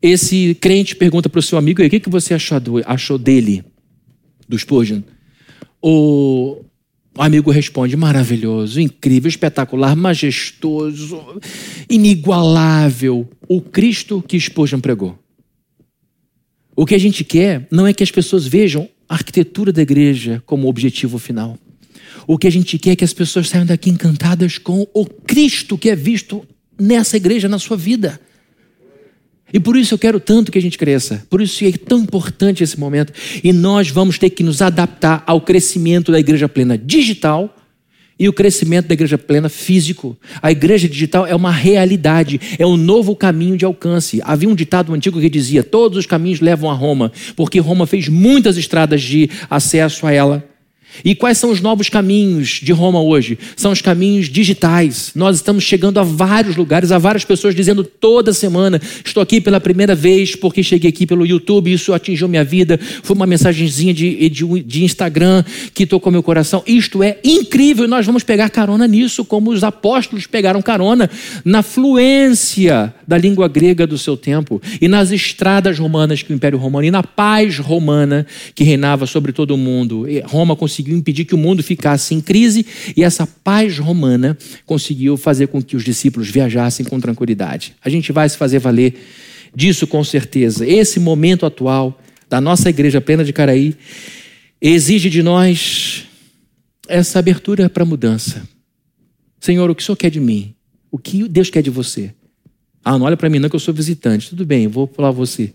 esse crente pergunta para o seu amigo: o que, que você achou, achou dele, do Spurgeon? O amigo responde: maravilhoso, incrível, espetacular, majestoso, inigualável. O Cristo que Spurgeon pregou. O que a gente quer não é que as pessoas vejam a arquitetura da igreja como objetivo final. O que a gente quer é que as pessoas saiam daqui encantadas com o Cristo que é visto nessa igreja, na sua vida. E por isso eu quero tanto que a gente cresça. Por isso é tão importante esse momento. E nós vamos ter que nos adaptar ao crescimento da igreja plena digital e o crescimento da igreja plena físico. A igreja digital é uma realidade, é um novo caminho de alcance. Havia um ditado antigo que dizia: todos os caminhos levam a Roma, porque Roma fez muitas estradas de acesso a ela. E quais são os novos caminhos de Roma hoje? São os caminhos digitais. Nós estamos chegando a vários lugares, a várias pessoas dizendo toda semana: estou aqui pela primeira vez porque cheguei aqui pelo YouTube, isso atingiu minha vida. Foi uma mensagenzinha de, de, de Instagram que tocou meu coração. Isto é incrível nós vamos pegar carona nisso, como os apóstolos pegaram carona na fluência da língua grega do seu tempo e nas estradas romanas que o Império Romano e na paz romana que reinava sobre todo o mundo. Roma conseguiu conseguiu impedir que o mundo ficasse em crise e essa paz romana conseguiu fazer com que os discípulos viajassem com tranquilidade. A gente vai se fazer valer disso com certeza. Esse momento atual da nossa igreja plena de Caraí exige de nós essa abertura para mudança. Senhor, o que o Senhor quer de mim? O que Deus quer de você? Ah, não olha para mim não que eu sou visitante. Tudo bem, vou falar você.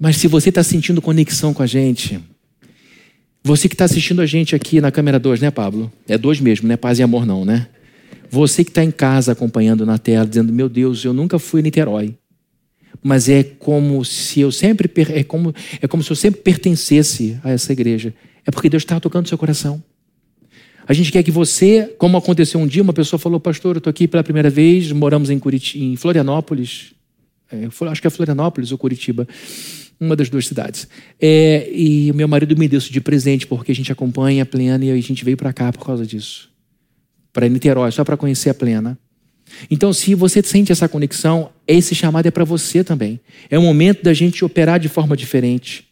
Mas se você está sentindo conexão com a gente, você que está assistindo a gente aqui na câmera 2, né, Pablo? É dois mesmo, né? Paz e amor, não, né? Você que está em casa acompanhando na tela, dizendo: Meu Deus, eu nunca fui a Niterói. Mas é como se eu sempre é como, é como se eu sempre pertencesse a essa igreja. É porque Deus está tocando seu coração. A gente quer que você, como aconteceu um dia, uma pessoa falou, pastor, eu estou aqui pela primeira vez, moramos em, Curitiba, em Florianópolis, é, acho que é Florianópolis ou Curitiba uma das duas cidades. É, e meu marido me deu isso de presente, porque a gente acompanha a Plena e a gente veio para cá por causa disso. Para Niterói, só para conhecer a Plena. Então, se você sente essa conexão, esse chamado é para você também. É o momento da gente operar de forma diferente.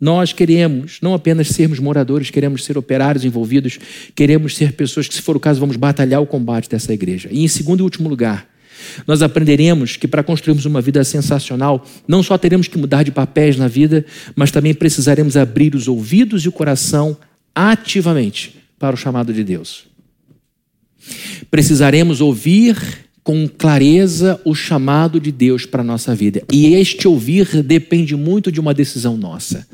Nós queremos não apenas sermos moradores, queremos ser operários envolvidos, queremos ser pessoas que, se for o caso, vamos batalhar o combate dessa igreja. E em segundo e último lugar, nós aprenderemos que para construirmos uma vida sensacional, não só teremos que mudar de papéis na vida, mas também precisaremos abrir os ouvidos e o coração ativamente para o chamado de Deus. Precisaremos ouvir com clareza o chamado de Deus para a nossa vida. E este ouvir depende muito de uma decisão nossa.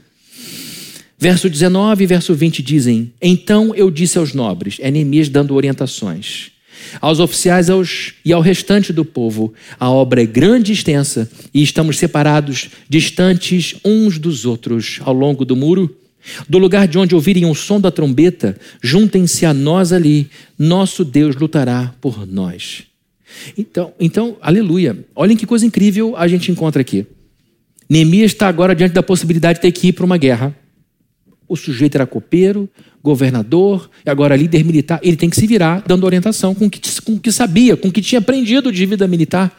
Verso 19 e verso 20 dizem: Então eu disse aos nobres, é dando orientações aos oficiais aos, e ao restante do povo. A obra é grande e extensa e estamos separados, distantes uns dos outros ao longo do muro. Do lugar de onde ouvirem o som da trombeta, juntem-se a nós ali, nosso Deus lutará por nós. Então, então, aleluia. Olhem que coisa incrível a gente encontra aqui. Neemias está agora diante da possibilidade de ter que ir para uma guerra. O sujeito era copeiro, governador e agora líder militar. Ele tem que se virar dando orientação com o que, com que sabia, com o que tinha aprendido de vida militar.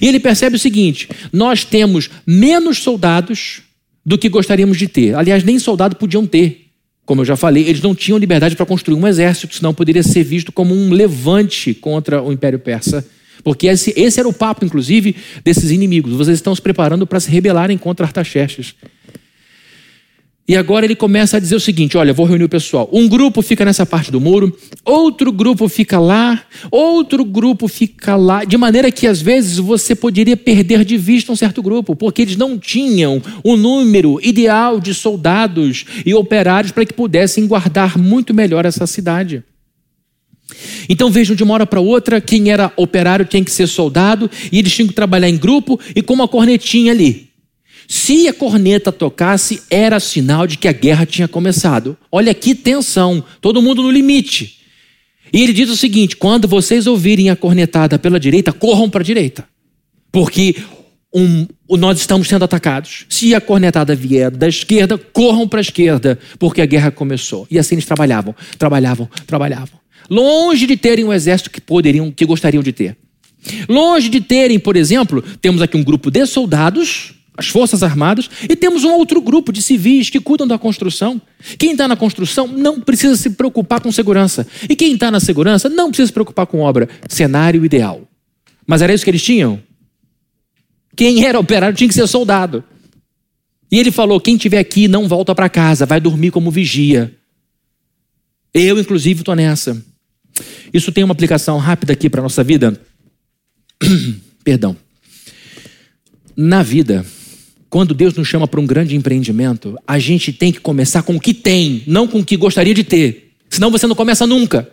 E ele percebe o seguinte: nós temos menos soldados do que gostaríamos de ter. Aliás, nem soldado podiam ter. Como eu já falei, eles não tinham liberdade para construir um exército, senão poderia ser visto como um levante contra o Império Persa. Porque esse, esse era o papo, inclusive, desses inimigos. Vocês estão se preparando para se rebelarem contra Artaxerxes. E agora ele começa a dizer o seguinte: olha, vou reunir o pessoal. Um grupo fica nessa parte do muro, outro grupo fica lá, outro grupo fica lá, de maneira que às vezes você poderia perder de vista um certo grupo, porque eles não tinham o número ideal de soldados e operários para que pudessem guardar muito melhor essa cidade. Então vejam de uma hora para outra, quem era operário tinha que ser soldado, e eles tinham que trabalhar em grupo e com uma cornetinha ali. Se a corneta tocasse, era sinal de que a guerra tinha começado. Olha que tensão, todo mundo no limite. E ele diz o seguinte: quando vocês ouvirem a cornetada pela direita, corram para a direita. Porque um, nós estamos sendo atacados. Se a cornetada vier da esquerda, corram para a esquerda, porque a guerra começou. E assim eles trabalhavam, trabalhavam, trabalhavam. Longe de terem um exército que poderiam, que gostariam de ter. Longe de terem, por exemplo, temos aqui um grupo de soldados as Forças Armadas, e temos um outro grupo de civis que cuidam da construção. Quem está na construção não precisa se preocupar com segurança. E quem está na segurança não precisa se preocupar com obra. Cenário ideal. Mas era isso que eles tinham? Quem era operário tinha que ser soldado. E ele falou: quem estiver aqui não volta para casa, vai dormir como vigia. Eu, inclusive, estou nessa. Isso tem uma aplicação rápida aqui para a nossa vida. Perdão. Na vida, quando Deus nos chama para um grande empreendimento, a gente tem que começar com o que tem, não com o que gostaria de ter. Senão você não começa nunca.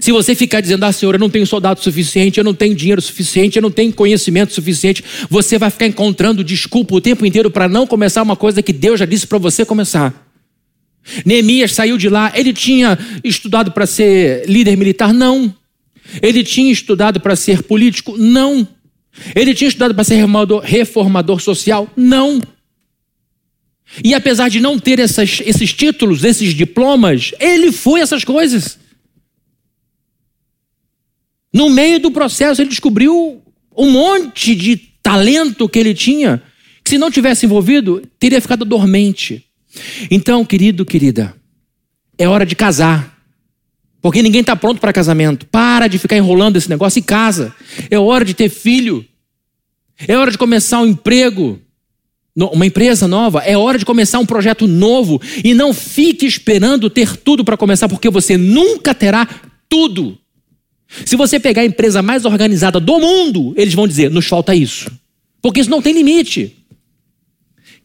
Se você ficar dizendo, ah, Senhor, eu não tenho soldado suficiente, eu não tenho dinheiro suficiente, eu não tenho conhecimento suficiente, você vai ficar encontrando desculpa o tempo inteiro para não começar uma coisa que Deus já disse para você começar. Neemias saiu de lá, ele tinha estudado para ser líder militar? Não. Ele tinha estudado para ser político? Não. Ele tinha estudado para ser reformador, reformador social? Não. E apesar de não ter essas, esses títulos, esses diplomas, ele foi essas coisas. No meio do processo, ele descobriu um monte de talento que ele tinha, que se não tivesse envolvido, teria ficado dormente. Então, querido, querida, é hora de casar. Porque ninguém está pronto para casamento. Para de ficar enrolando esse negócio e casa. É hora de ter filho. É hora de começar um emprego, uma empresa nova. É hora de começar um projeto novo. E não fique esperando ter tudo para começar, porque você nunca terá tudo. Se você pegar a empresa mais organizada do mundo, eles vão dizer: nos falta isso. Porque isso não tem limite.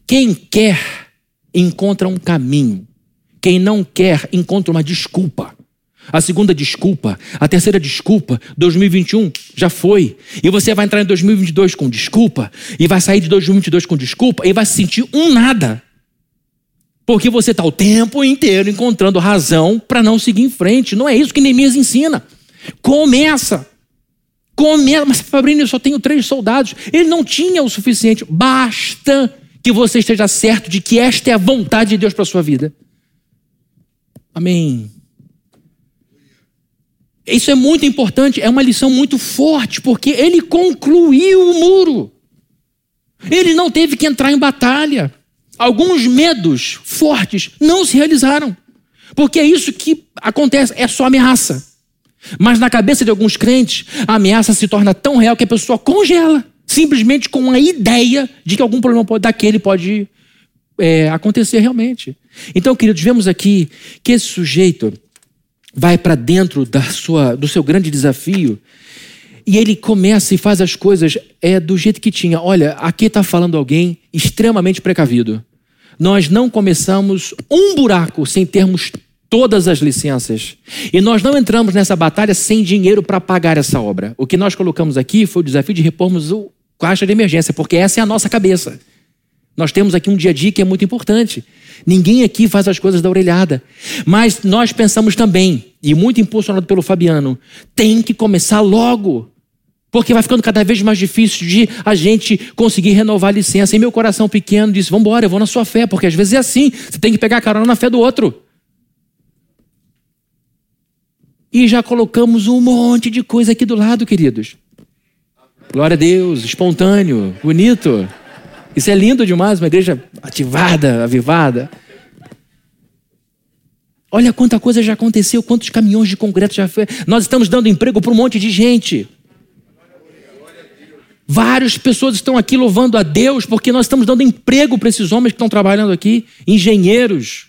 Quem quer, encontra um caminho. Quem não quer, encontra uma desculpa. A segunda desculpa, a terceira desculpa, 2021 já foi. E você vai entrar em 2022 com desculpa, e vai sair de 2022 com desculpa, e vai se sentir um nada. Porque você está o tempo inteiro encontrando razão para não seguir em frente. Não é isso que Neemias ensina. Começa. Começa. Mas, Fabrício, eu só tenho três soldados. Ele não tinha o suficiente. Basta que você esteja certo de que esta é a vontade de Deus para sua vida. Amém. Isso é muito importante, é uma lição muito forte, porque ele concluiu o muro. Ele não teve que entrar em batalha. Alguns medos fortes não se realizaram. Porque é isso que acontece, é só ameaça. Mas na cabeça de alguns crentes, a ameaça se torna tão real que a pessoa congela, simplesmente com a ideia de que algum problema daquele pode é, acontecer realmente. Então, queridos, vemos aqui que esse sujeito vai para dentro da sua, do seu grande desafio e ele começa e faz as coisas é do jeito que tinha. Olha, aqui está falando alguém extremamente precavido. Nós não começamos um buraco sem termos todas as licenças. E nós não entramos nessa batalha sem dinheiro para pagar essa obra. O que nós colocamos aqui foi o desafio de repormos o caixa de emergência, porque essa é a nossa cabeça. Nós temos aqui um dia a dia que é muito importante. Ninguém aqui faz as coisas da orelhada. Mas nós pensamos também, e muito impulsionado pelo Fabiano, tem que começar logo. Porque vai ficando cada vez mais difícil de a gente conseguir renovar a licença. E meu coração pequeno disse: Vamos embora, eu vou na sua fé, porque às vezes é assim. Você tem que pegar a carona na fé do outro. E já colocamos um monte de coisa aqui do lado, queridos. Glória a Deus, espontâneo, bonito. Isso é lindo demais, uma igreja ativada, avivada. Olha quanta coisa já aconteceu, quantos caminhões de concreto já foi. Nós estamos dando emprego para um monte de gente. Várias pessoas estão aqui louvando a Deus porque nós estamos dando emprego para esses homens que estão trabalhando aqui, engenheiros,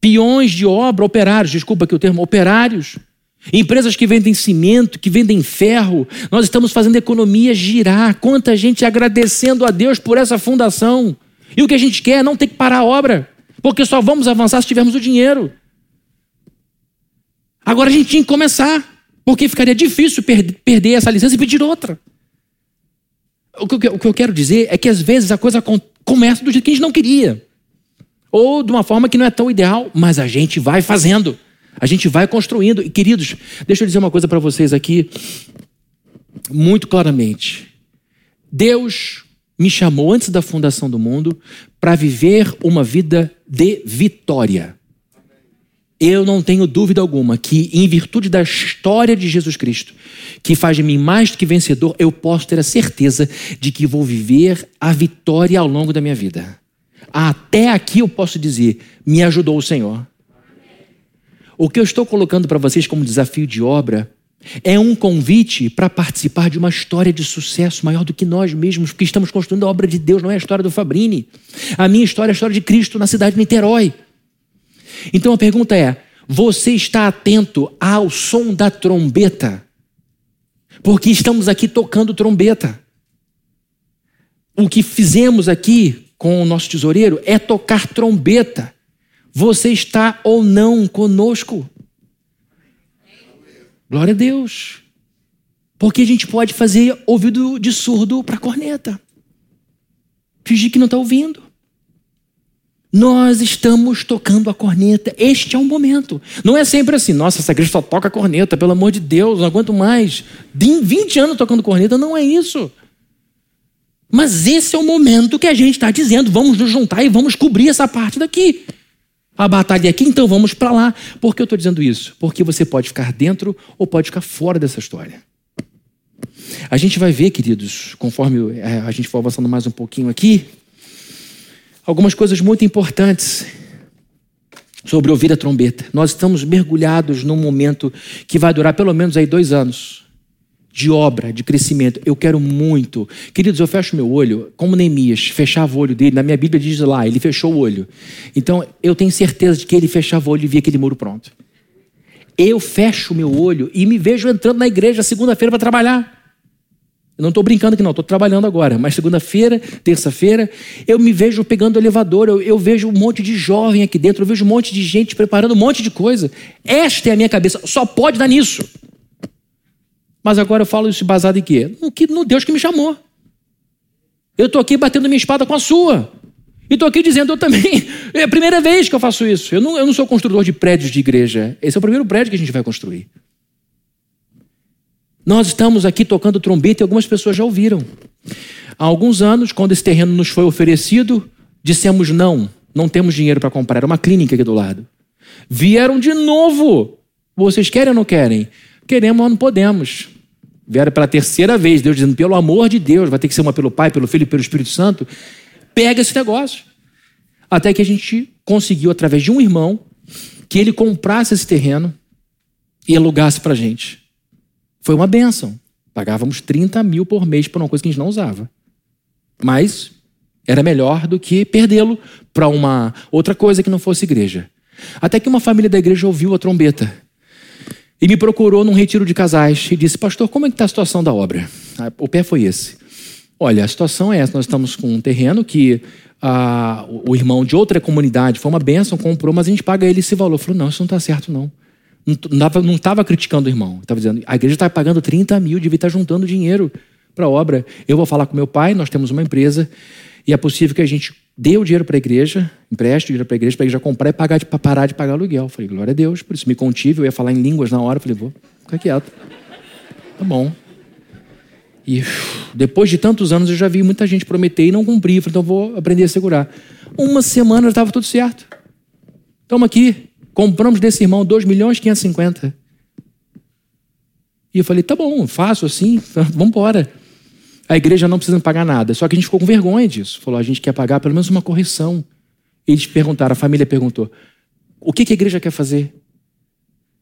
peões de obra, operários, desculpa aqui o termo, operários. Empresas que vendem cimento, que vendem ferro, nós estamos fazendo a economia girar. Quanta gente agradecendo a Deus por essa fundação. E o que a gente quer é não ter que parar a obra, porque só vamos avançar se tivermos o dinheiro. Agora a gente tinha que começar, porque ficaria difícil perder essa licença e pedir outra. O que eu quero dizer é que às vezes a coisa começa do jeito que a gente não queria, ou de uma forma que não é tão ideal, mas a gente vai fazendo. A gente vai construindo. E, queridos, deixa eu dizer uma coisa para vocês aqui, muito claramente. Deus me chamou antes da fundação do mundo para viver uma vida de vitória. Eu não tenho dúvida alguma que, em virtude da história de Jesus Cristo, que faz de mim mais do que vencedor, eu posso ter a certeza de que vou viver a vitória ao longo da minha vida. Até aqui eu posso dizer: me ajudou o Senhor. O que eu estou colocando para vocês como desafio de obra é um convite para participar de uma história de sucesso maior do que nós mesmos, que estamos construindo a obra de Deus, não é a história do Fabrini. A minha história é a história de Cristo na cidade de Niterói. Então a pergunta é: você está atento ao som da trombeta? Porque estamos aqui tocando trombeta. O que fizemos aqui com o nosso tesoureiro é tocar trombeta. Você está ou não conosco? Glória a Deus. Porque a gente pode fazer ouvido de surdo para corneta. Fingir que não está ouvindo. Nós estamos tocando a corneta. Este é o momento. Não é sempre assim, nossa, essa igreja só toca corneta, pelo amor de Deus, não aguento mais. 20 anos tocando corneta, não é isso. Mas esse é o momento que a gente está dizendo, vamos nos juntar e vamos cobrir essa parte daqui a batalha aqui, então vamos para lá. Por que eu estou dizendo isso? Porque você pode ficar dentro ou pode ficar fora dessa história. A gente vai ver, queridos, conforme é, a gente for avançando mais um pouquinho aqui, algumas coisas muito importantes sobre ouvir a trombeta. Nós estamos mergulhados num momento que vai durar pelo menos aí dois anos de obra, de crescimento. Eu quero muito. Queridos, eu fecho meu olho, como Neemias fechava o olho dele, na minha Bíblia diz lá, ele fechou o olho. Então, eu tenho certeza de que ele fechava o olho e via aquele muro pronto. Eu fecho meu olho e me vejo entrando na igreja segunda-feira para trabalhar. Eu não estou brincando aqui, não, estou trabalhando agora. Mas segunda-feira, terça-feira, eu me vejo pegando o elevador, eu, eu, vejo um monte de jovem aqui dentro, eu vejo um monte de gente preparando um monte de coisa. Esta é a minha cabeça, só pode dar nisso. Mas agora eu falo isso baseado em quê? No, Deus que me chamou. Eu estou aqui batendo minha espada com a sua. E estou aqui dizendo, eu também. É a primeira vez que eu faço isso. Eu não, eu não sou construtor de prédios de igreja. Esse é o primeiro prédio que a gente vai construir. Nós estamos aqui tocando trombeta e algumas pessoas já ouviram. Há alguns anos, quando esse terreno nos foi oferecido, dissemos não, não temos dinheiro para comprar. Era uma clínica aqui do lado. Vieram de novo. Vocês querem ou não querem? Queremos, mas não podemos. Vieram pela terceira vez, Deus dizendo, pelo amor de Deus, vai ter que ser uma pelo Pai, pelo Filho e pelo Espírito Santo. Pega esse negócio. Até que a gente conseguiu, através de um irmão, que ele comprasse esse terreno e alugasse para gente. Foi uma benção. Pagávamos 30 mil por mês por uma coisa que a gente não usava. Mas era melhor do que perdê-lo para uma outra coisa que não fosse igreja. Até que uma família da igreja ouviu a trombeta e me procurou num retiro de casais e disse: Pastor, como é que está a situação da obra? Ah, o pé foi esse. Olha, a situação é essa: nós estamos com um terreno que ah, o irmão de outra comunidade foi uma bênção, comprou, mas a gente paga ele esse valor. Falou: Não, isso não está certo, não. Não estava criticando o irmão, estava dizendo: a igreja está pagando 30 mil, devia estar tá juntando dinheiro para a obra. Eu vou falar com meu pai, nós temos uma empresa e é possível que a gente dê o dinheiro para a igreja, empreste o dinheiro para a igreja, para a igreja comprar e pagar de, parar de pagar aluguel. Eu falei, glória a Deus, por isso me contive, eu ia falar em línguas na hora, eu falei, vou ficar quieto. Tá bom. E depois de tantos anos eu já vi muita gente prometer e não cumprir, falei, então vou aprender a segurar. Uma semana estava tudo certo. Estamos aqui, compramos desse irmão 2 milhões e 550. E eu falei, tá bom, faço assim, vamos embora a igreja não precisa pagar nada. Só que a gente ficou com vergonha disso. Falou, a gente quer pagar pelo menos uma correção. Eles perguntaram, a família perguntou, O que, que a igreja quer fazer?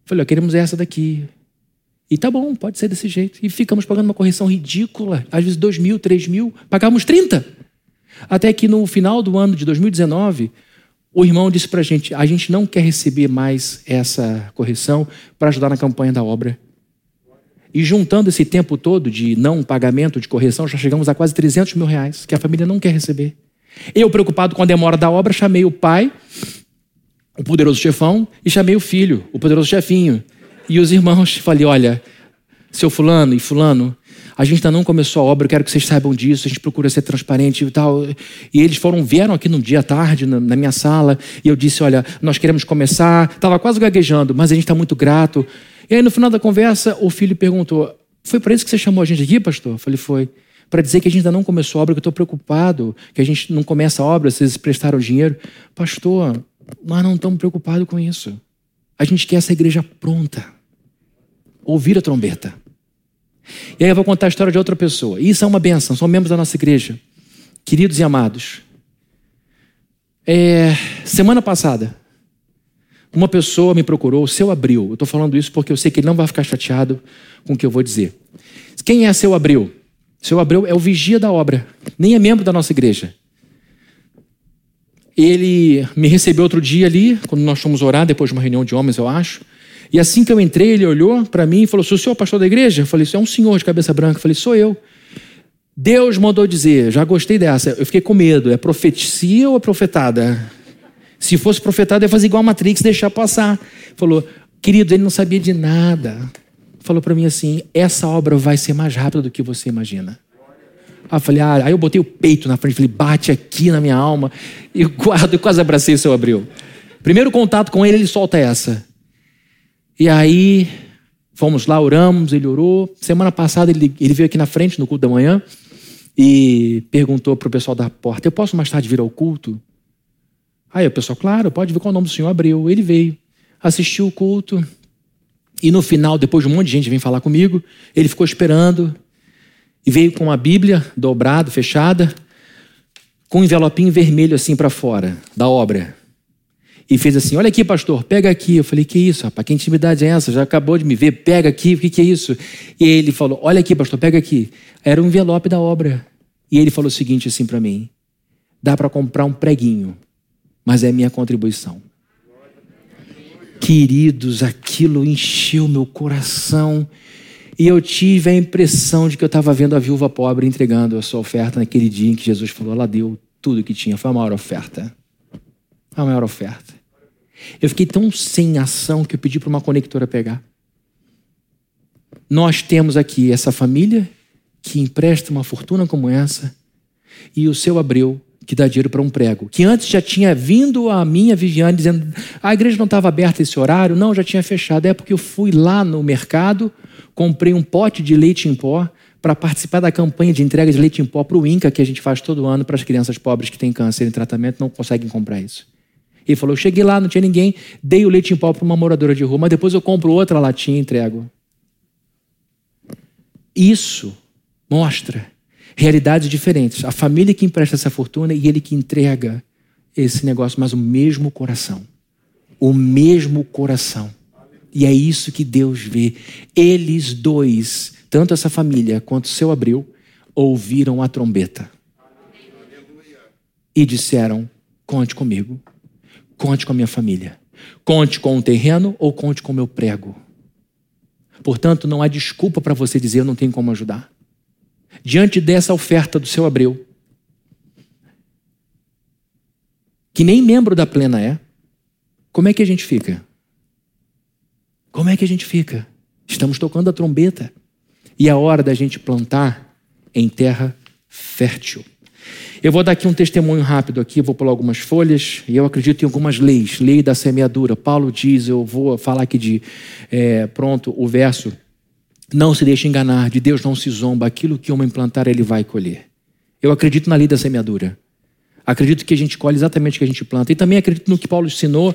Falei, queremos essa daqui. E tá bom, pode ser desse jeito. E ficamos pagando uma correção ridícula, às vezes dois mil, três mil, pagávamos 30. Até que no final do ano de 2019, o irmão disse para a gente: a gente não quer receber mais essa correção para ajudar na campanha da obra. E juntando esse tempo todo de não pagamento de correção, já chegamos a quase 300 mil reais, que a família não quer receber. Eu, preocupado com a demora da obra, chamei o pai, o poderoso chefão, e chamei o filho, o poderoso chefinho. E os irmãos, falei: olha, seu fulano e fulano, a gente ainda não começou a obra, eu quero que vocês saibam disso, a gente procura ser transparente e tal. E eles foram, vieram aqui num dia tarde, na, na minha sala, e eu disse: olha, nós queremos começar. Estava quase gaguejando, mas a gente está muito grato. E aí, no final da conversa, o filho perguntou: Foi para isso que você chamou a gente aqui, pastor? Eu falei: Foi. Para dizer que a gente ainda não começou a obra, que eu estou preocupado, que a gente não começa a obra, vocês prestaram dinheiro. Pastor, nós não estamos preocupados com isso. A gente quer essa igreja pronta. Ouvir a trombeta. E aí eu vou contar a história de outra pessoa. Isso é uma benção, são membros da nossa igreja. Queridos e amados. É, semana passada, uma pessoa me procurou, seu Abril. Eu estou falando isso porque eu sei que ele não vai ficar chateado com o que eu vou dizer. Quem é seu Abril? Seu Abreu é o vigia da obra, nem é membro da nossa igreja. Ele me recebeu outro dia ali, quando nós fomos orar, depois de uma reunião de homens, eu acho. E assim que eu entrei, ele olhou para mim e falou: Sou o senhor pastor da igreja? Eu falei: Isso é um senhor de cabeça branca. Eu falei: Sou eu. Deus mandou dizer, já gostei dessa. Eu fiquei com medo. É profecia ou é profetada? Se fosse profetada, ia fazer igual a Matrix, deixar passar. Falou, querido, ele não sabia de nada. Falou para mim assim: essa obra vai ser mais rápida do que você imagina. Aí eu falei, ah, aí eu botei o peito na frente, falei, bate aqui na minha alma. E guardo, quase abracei o seu Abril. Primeiro contato com ele, ele solta essa. E aí, fomos lá, oramos, ele orou. Semana passada, ele, ele veio aqui na frente, no culto da manhã, e perguntou para o pessoal da porta: Eu posso mais tarde vir ao culto? Aí o pessoal, claro, pode vir com o nome do senhor Abreu. Ele veio, assistiu o culto, e no final, depois de um monte de gente vir falar comigo, ele ficou esperando, e veio com a Bíblia dobrada, fechada, com um envelopinho vermelho assim para fora da obra e fez assim: Olha aqui, pastor, pega aqui. Eu falei: Que isso, rapaz? Que intimidade é essa? Já acabou de me ver, pega aqui, o que, que é isso? E ele falou: Olha aqui, pastor, pega aqui. Era um envelope da obra. E ele falou o seguinte assim para mim: Dá para comprar um preguinho, mas é minha contribuição. Queridos, aquilo encheu meu coração. E eu tive a impressão de que eu estava vendo a viúva pobre entregando a sua oferta naquele dia em que Jesus falou: ela deu tudo que tinha. Foi a maior oferta. A maior oferta. Eu fiquei tão sem ação que eu pedi para uma conectora pegar. Nós temos aqui essa família que empresta uma fortuna como essa e o seu Abreu que dá dinheiro para um prego, que antes já tinha vindo a minha Viviane dizendo a igreja não estava aberta esse horário, não, já tinha fechado. É porque eu fui lá no mercado, comprei um pote de leite em pó para participar da campanha de entrega de leite em pó para o INCA que a gente faz todo ano para as crianças pobres que têm câncer em tratamento não conseguem comprar isso. Ele falou: eu cheguei lá, não tinha ninguém, dei o leite em pó para uma moradora de rua, mas depois eu compro outra latinha e entrego. Isso mostra realidades diferentes. A família que empresta essa fortuna e ele que entrega esse negócio, mas o mesmo coração. O mesmo coração. E é isso que Deus vê. Eles dois, tanto essa família quanto o seu Abril, ouviram a trombeta. E disseram: Conte comigo. Conte com a minha família. Conte com o terreno ou conte com o meu prego. Portanto, não há desculpa para você dizer eu não tenho como ajudar. Diante dessa oferta do seu Abreu, que nem membro da plena é, como é que a gente fica? Como é que a gente fica? Estamos tocando a trombeta. E é hora da gente plantar em terra fértil. Eu vou dar aqui um testemunho rápido aqui, vou pular algumas folhas, e eu acredito em algumas leis. Lei da semeadura. Paulo diz, eu vou falar aqui de, é, pronto, o verso. Não se deixe enganar, de Deus não se zomba, aquilo que uma implantar ele vai colher. Eu acredito na lei da semeadura. Acredito que a gente colhe exatamente o que a gente planta. E também acredito no que Paulo ensinou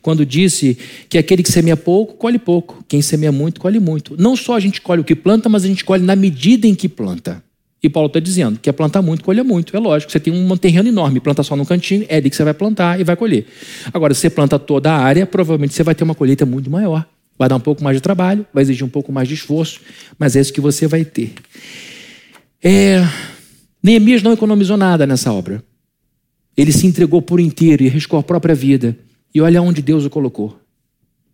quando disse que aquele que semeia pouco, colhe pouco. Quem semeia muito, colhe muito. Não só a gente colhe o que planta, mas a gente colhe na medida em que planta. E Paulo está dizendo: quer plantar muito, colha muito. É lógico, você tem um terreno enorme, planta só no cantinho, é ali que você vai plantar e vai colher. Agora, se você planta toda a área, provavelmente você vai ter uma colheita muito maior. Vai dar um pouco mais de trabalho, vai exigir um pouco mais de esforço, mas é isso que você vai ter. É... Neemias não economizou nada nessa obra. Ele se entregou por inteiro e arriscou a própria vida. E olha onde Deus o colocou.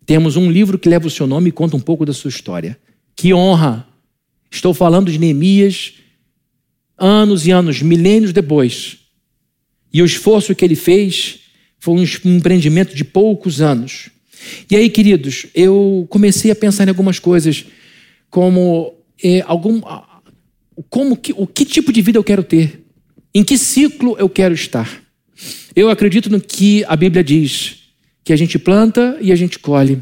Temos um livro que leva o seu nome e conta um pouco da sua história. Que honra! Estou falando de Neemias, anos e anos, milênios depois. E o esforço que ele fez foi um empreendimento de poucos anos. E aí, queridos, eu comecei a pensar em algumas coisas, como é, algum, como que, o que tipo de vida eu quero ter, em que ciclo eu quero estar. Eu acredito no que a Bíblia diz, que a gente planta e a gente colhe.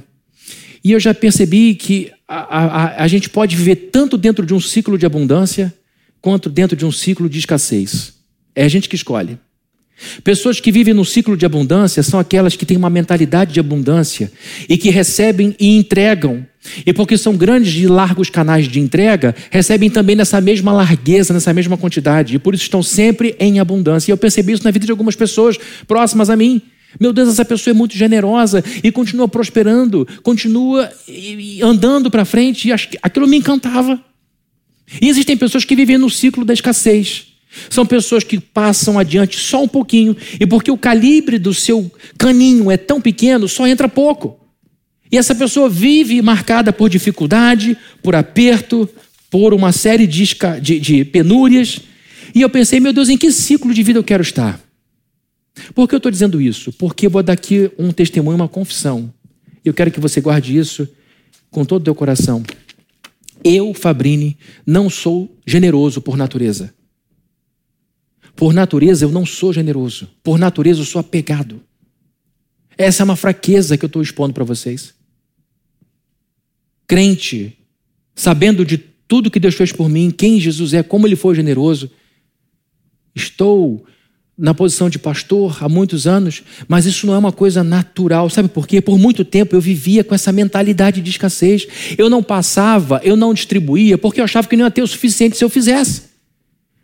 E eu já percebi que a, a, a gente pode viver tanto dentro de um ciclo de abundância, quanto dentro de um ciclo de escassez. É a gente que escolhe. Pessoas que vivem no ciclo de abundância são aquelas que têm uma mentalidade de abundância e que recebem e entregam. E porque são grandes e largos canais de entrega, recebem também nessa mesma largueza, nessa mesma quantidade. E por isso estão sempre em abundância. E eu percebi isso na vida de algumas pessoas próximas a mim. Meu Deus, essa pessoa é muito generosa e continua prosperando, continua andando para frente. E aquilo me encantava. E existem pessoas que vivem no ciclo da escassez. São pessoas que passam adiante só um pouquinho, e porque o calibre do seu caninho é tão pequeno, só entra pouco. E essa pessoa vive marcada por dificuldade, por aperto, por uma série de, de, de penúrias. E eu pensei, meu Deus, em que ciclo de vida eu quero estar? Por que eu estou dizendo isso? Porque eu vou dar aqui um testemunho, uma confissão. Eu quero que você guarde isso com todo o teu coração. Eu, Fabrini, não sou generoso por natureza. Por natureza eu não sou generoso. Por natureza eu sou apegado. Essa é uma fraqueza que eu estou expondo para vocês. Crente, sabendo de tudo que Deus fez por mim, quem Jesus é, como ele foi generoso, estou na posição de pastor há muitos anos, mas isso não é uma coisa natural. Sabe por quê? Por muito tempo eu vivia com essa mentalidade de escassez. Eu não passava, eu não distribuía, porque eu achava que não ia ter o suficiente se eu fizesse.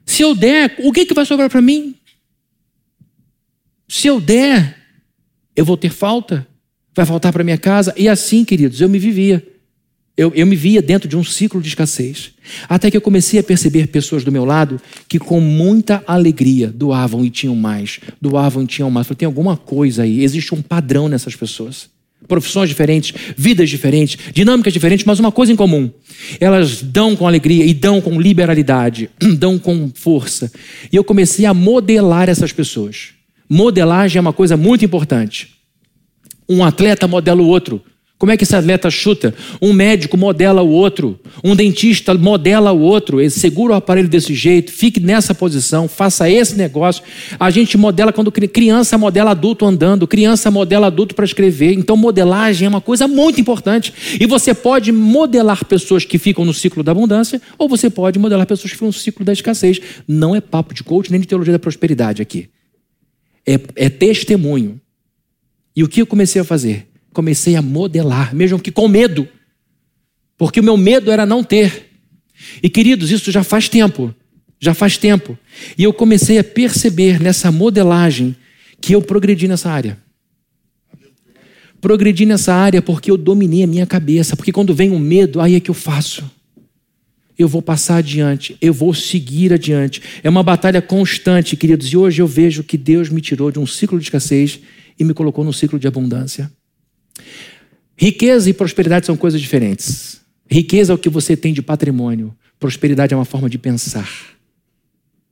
Se eu der, o que, que vai sobrar para mim? Se eu der, eu vou ter falta, vai faltar para minha casa. E assim, queridos, eu me vivia. Eu, eu me via dentro de um ciclo de escassez. Até que eu comecei a perceber pessoas do meu lado que, com muita alegria, doavam e tinham mais, doavam e tinham mais. Falei, tem alguma coisa aí, existe um padrão nessas pessoas. Profissões diferentes, vidas diferentes, dinâmicas diferentes, mas uma coisa em comum. Elas dão com alegria e dão com liberalidade, dão com força. E eu comecei a modelar essas pessoas. Modelagem é uma coisa muito importante. Um atleta modela o outro. Como é que esse atleta chuta? Um médico modela o outro, um dentista modela o outro, ele segura o aparelho desse jeito, fique nessa posição, faça esse negócio. A gente modela quando criança modela adulto andando, criança modela adulto para escrever. Então, modelagem é uma coisa muito importante. E você pode modelar pessoas que ficam no ciclo da abundância, ou você pode modelar pessoas que ficam no ciclo da escassez. Não é papo de coach nem de teologia da prosperidade aqui. É, é testemunho. E o que eu comecei a fazer? Comecei a modelar, mesmo que com medo, porque o meu medo era não ter. E queridos, isso já faz tempo, já faz tempo. E eu comecei a perceber nessa modelagem que eu progredi nessa área. Progredi nessa área porque eu dominei a minha cabeça, porque quando vem o medo, aí é que eu faço. Eu vou passar adiante, eu vou seguir adiante. É uma batalha constante, queridos, e hoje eu vejo que Deus me tirou de um ciclo de escassez e me colocou num ciclo de abundância. Riqueza e prosperidade são coisas diferentes. Riqueza é o que você tem de patrimônio, prosperidade é uma forma de pensar.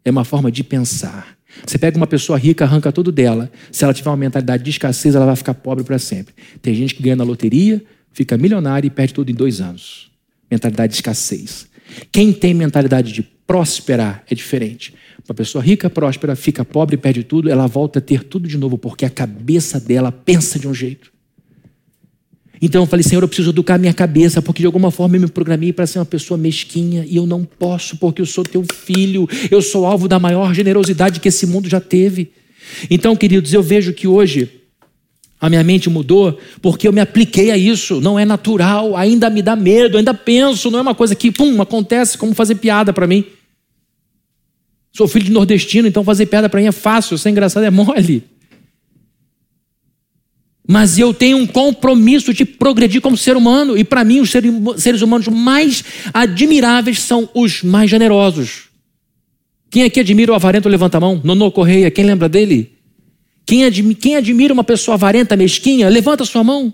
É uma forma de pensar. Você pega uma pessoa rica, arranca tudo dela. Se ela tiver uma mentalidade de escassez, ela vai ficar pobre para sempre. Tem gente que ganha na loteria, fica milionário e perde tudo em dois anos. Mentalidade de escassez. Quem tem mentalidade de prosperar é diferente. Uma pessoa rica, próspera, fica pobre, perde tudo, ela volta a ter tudo de novo, porque a cabeça dela pensa de um jeito. Então eu falei, Senhor, eu preciso educar minha cabeça, porque de alguma forma eu me programei para ser uma pessoa mesquinha e eu não posso, porque eu sou teu filho, eu sou alvo da maior generosidade que esse mundo já teve. Então, queridos, eu vejo que hoje a minha mente mudou porque eu me apliquei a isso, não é natural, ainda me dá medo, ainda penso, não é uma coisa que, pum, acontece como fazer piada para mim. Sou filho de nordestino, então fazer piada para mim é fácil, ser engraçado é mole. Mas eu tenho um compromisso de progredir como ser humano. E para mim, os seres humanos mais admiráveis são os mais generosos. Quem aqui admira o avarento, levanta a mão. Nono Correia, quem lembra dele? Quem, admi quem admira uma pessoa avarenta, mesquinha, levanta a sua mão.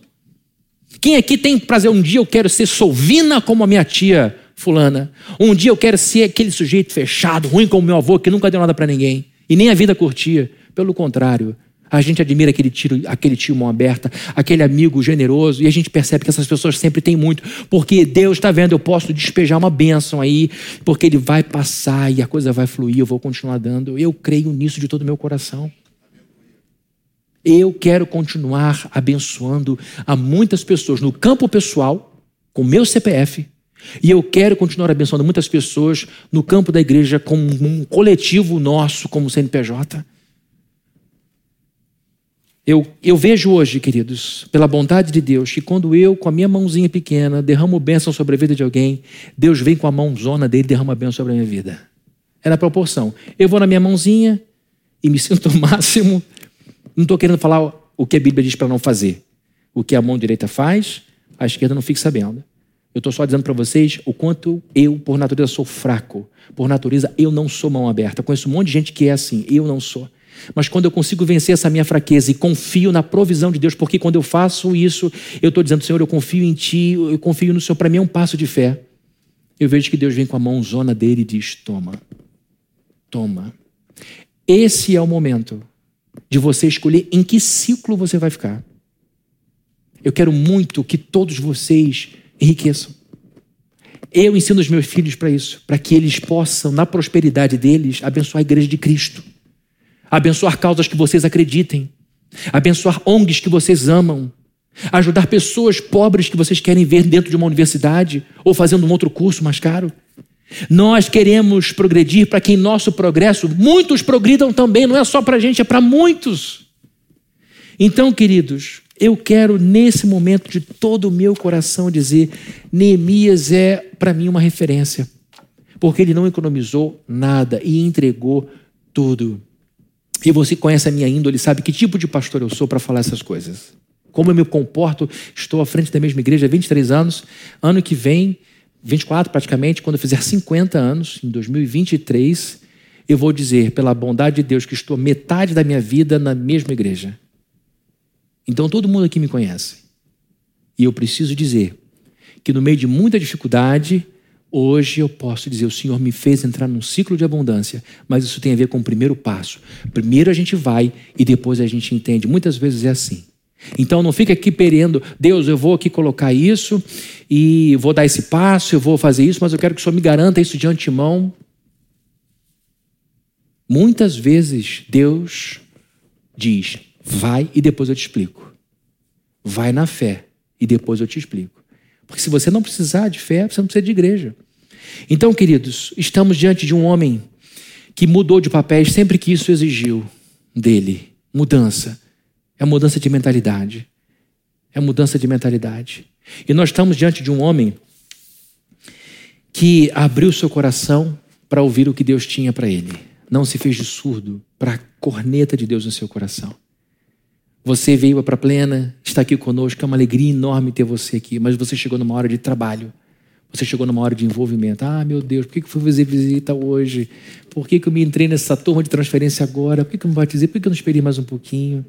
Quem aqui tem prazer? Um dia eu quero ser solvina como a minha tia fulana. Um dia eu quero ser aquele sujeito fechado, ruim como meu avô, que nunca deu nada para ninguém. E nem a vida curtia. Pelo contrário, a gente admira aquele tio, aquele tio mão aberta, aquele amigo generoso, e a gente percebe que essas pessoas sempre têm muito, porque Deus está vendo, eu posso despejar uma bênção aí, porque Ele vai passar e a coisa vai fluir, eu vou continuar dando. Eu creio nisso de todo o meu coração. Eu quero continuar abençoando a muitas pessoas no campo pessoal, com meu CPF, e eu quero continuar abençoando muitas pessoas no campo da igreja, com um coletivo nosso, como CNPJ. Eu, eu vejo hoje, queridos, pela bondade de Deus, que quando eu, com a minha mãozinha pequena, derramo bênção sobre a vida de alguém, Deus vem com a mãozona dele e derrama bênção sobre a minha vida. É na proporção. Eu vou na minha mãozinha e me sinto o máximo. Não estou querendo falar o que a Bíblia diz para não fazer. O que a mão direita faz, a esquerda não fique sabendo. Eu estou só dizendo para vocês o quanto eu, por natureza, sou fraco. Por natureza, eu não sou mão aberta. Conheço um monte de gente que é assim. Eu não sou. Mas quando eu consigo vencer essa minha fraqueza e confio na provisão de Deus, porque quando eu faço isso, eu estou dizendo, Senhor, eu confio em Ti, eu confio no Senhor, para mim é um passo de fé. Eu vejo que Deus vem com a mãozona dele e diz: Toma, toma. Esse é o momento de você escolher em que ciclo você vai ficar. Eu quero muito que todos vocês enriqueçam. Eu ensino os meus filhos para isso, para que eles possam, na prosperidade deles, abençoar a igreja de Cristo abençoar causas que vocês acreditem, abençoar ONGs que vocês amam, ajudar pessoas pobres que vocês querem ver dentro de uma universidade ou fazendo um outro curso mais caro. Nós queremos progredir para que em nosso progresso muitos progridam também, não é só para a gente, é para muitos. Então, queridos, eu quero nesse momento de todo o meu coração dizer: Neemias é para mim uma referência, porque ele não economizou nada e entregou tudo. E você conhece a minha índole, sabe que tipo de pastor eu sou para falar essas coisas. Como eu me comporto, estou à frente da mesma igreja há 23 anos. Ano que vem, 24 praticamente, quando eu fizer 50 anos, em 2023, eu vou dizer, pela bondade de Deus, que estou metade da minha vida na mesma igreja. Então todo mundo aqui me conhece. E eu preciso dizer que no meio de muita dificuldade, Hoje eu posso dizer: o Senhor me fez entrar num ciclo de abundância, mas isso tem a ver com o primeiro passo. Primeiro a gente vai e depois a gente entende. Muitas vezes é assim. Então não fica aqui perendo, Deus, eu vou aqui colocar isso e vou dar esse passo, eu vou fazer isso, mas eu quero que o Senhor me garanta isso de antemão. Muitas vezes Deus diz: vai e depois eu te explico. Vai na fé e depois eu te explico. Porque se você não precisar de fé, você não precisa de igreja. Então, queridos, estamos diante de um homem que mudou de papéis sempre que isso exigiu dele. Mudança. É mudança de mentalidade. É mudança de mentalidade. E nós estamos diante de um homem que abriu seu coração para ouvir o que Deus tinha para ele. Não se fez de surdo para a corneta de Deus no seu coração. Você veio para a plena, está aqui conosco, é uma alegria enorme ter você aqui, mas você chegou numa hora de trabalho. Você chegou numa hora de envolvimento. Ah, meu Deus, por que, que fui fazer visita hoje? Por que, eu me entrei nessa turma de transferência agora? Por que, eu me batizei? Por que, que eu não esperei mais um pouquinho?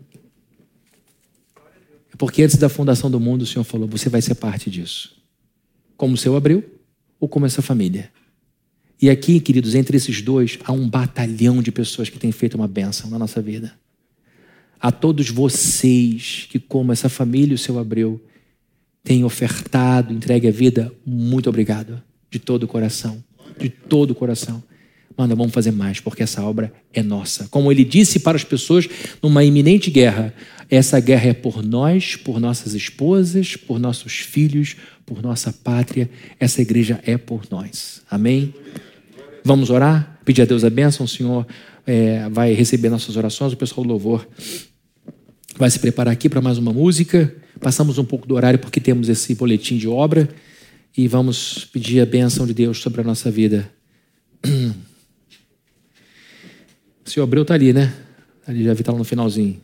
É porque antes da fundação do mundo o Senhor falou: você vai ser parte disso. Como o seu abriu ou como essa família. E aqui, queridos, entre esses dois, há um batalhão de pessoas que têm feito uma bênção na nossa vida a todos vocês que, como essa família, o seu Abreu, têm ofertado, entregue a vida, muito obrigado. De todo o coração. De todo o coração. Mano, vamos fazer mais, porque essa obra é nossa. Como ele disse para as pessoas numa iminente guerra, essa guerra é por nós, por nossas esposas, por nossos filhos, por nossa pátria. Essa igreja é por nós. Amém? Vamos orar? Pedir a Deus a bênção, o Senhor é, vai receber nossas orações, o pessoal do louvor vai se preparar aqui para mais uma música. Passamos um pouco do horário porque temos esse boletim de obra e vamos pedir a bênção de Deus sobre a nossa vida. O senhor Abreu está ali, né? Ali já vi tá lá no finalzinho.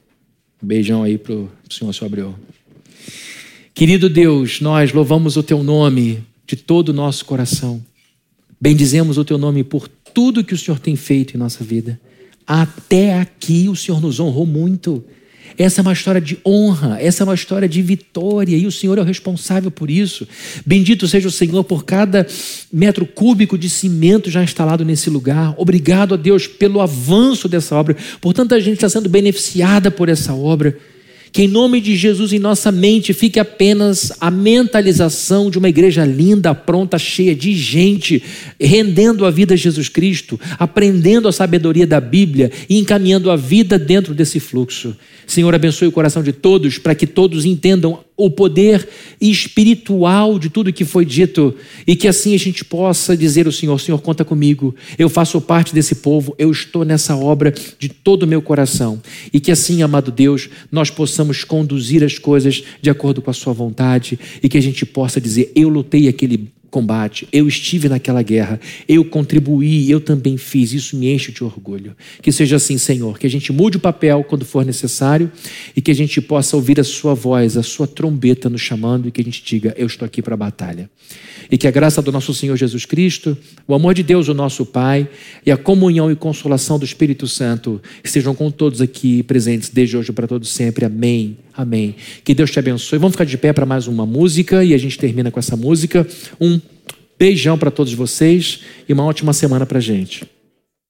Um beijão aí pro senhor, senhor Abreu. Querido Deus, nós louvamos o teu nome de todo o nosso coração. Bendizemos o teu nome por tudo que o Senhor tem feito em nossa vida. Até aqui o Senhor nos honrou muito. Essa é uma história de honra, essa é uma história de vitória, e o Senhor é o responsável por isso. Bendito seja o Senhor por cada metro cúbico de cimento já instalado nesse lugar. Obrigado a Deus pelo avanço dessa obra, por tanta gente está sendo beneficiada por essa obra. Que em nome de Jesus em nossa mente fique apenas a mentalização de uma igreja linda, pronta, cheia de gente, rendendo a vida a Jesus Cristo, aprendendo a sabedoria da Bíblia e encaminhando a vida dentro desse fluxo. Senhor, abençoe o coração de todos para que todos entendam o poder espiritual de tudo que foi dito e que assim a gente possa dizer ao Senhor: Senhor, conta comigo, eu faço parte desse povo, eu estou nessa obra de todo o meu coração. E que assim, amado Deus, nós possamos conduzir as coisas de acordo com a Sua vontade e que a gente possa dizer: Eu lutei aquele combate, eu estive naquela guerra, eu contribuí, eu também fiz, isso me enche de orgulho. Que seja assim, Senhor, que a gente mude o papel quando for necessário e que a gente possa ouvir a Sua voz, a Sua trombeta nos chamando e que a gente diga: Eu estou aqui para a batalha. E que a graça do nosso Senhor Jesus Cristo, o amor de Deus, o nosso Pai, e a comunhão e consolação do Espírito Santo estejam com todos aqui presentes desde hoje para todos sempre. Amém. Amém. Que Deus te abençoe. Vamos ficar de pé para mais uma música e a gente termina com essa música. Um beijão para todos vocês e uma ótima semana para gente.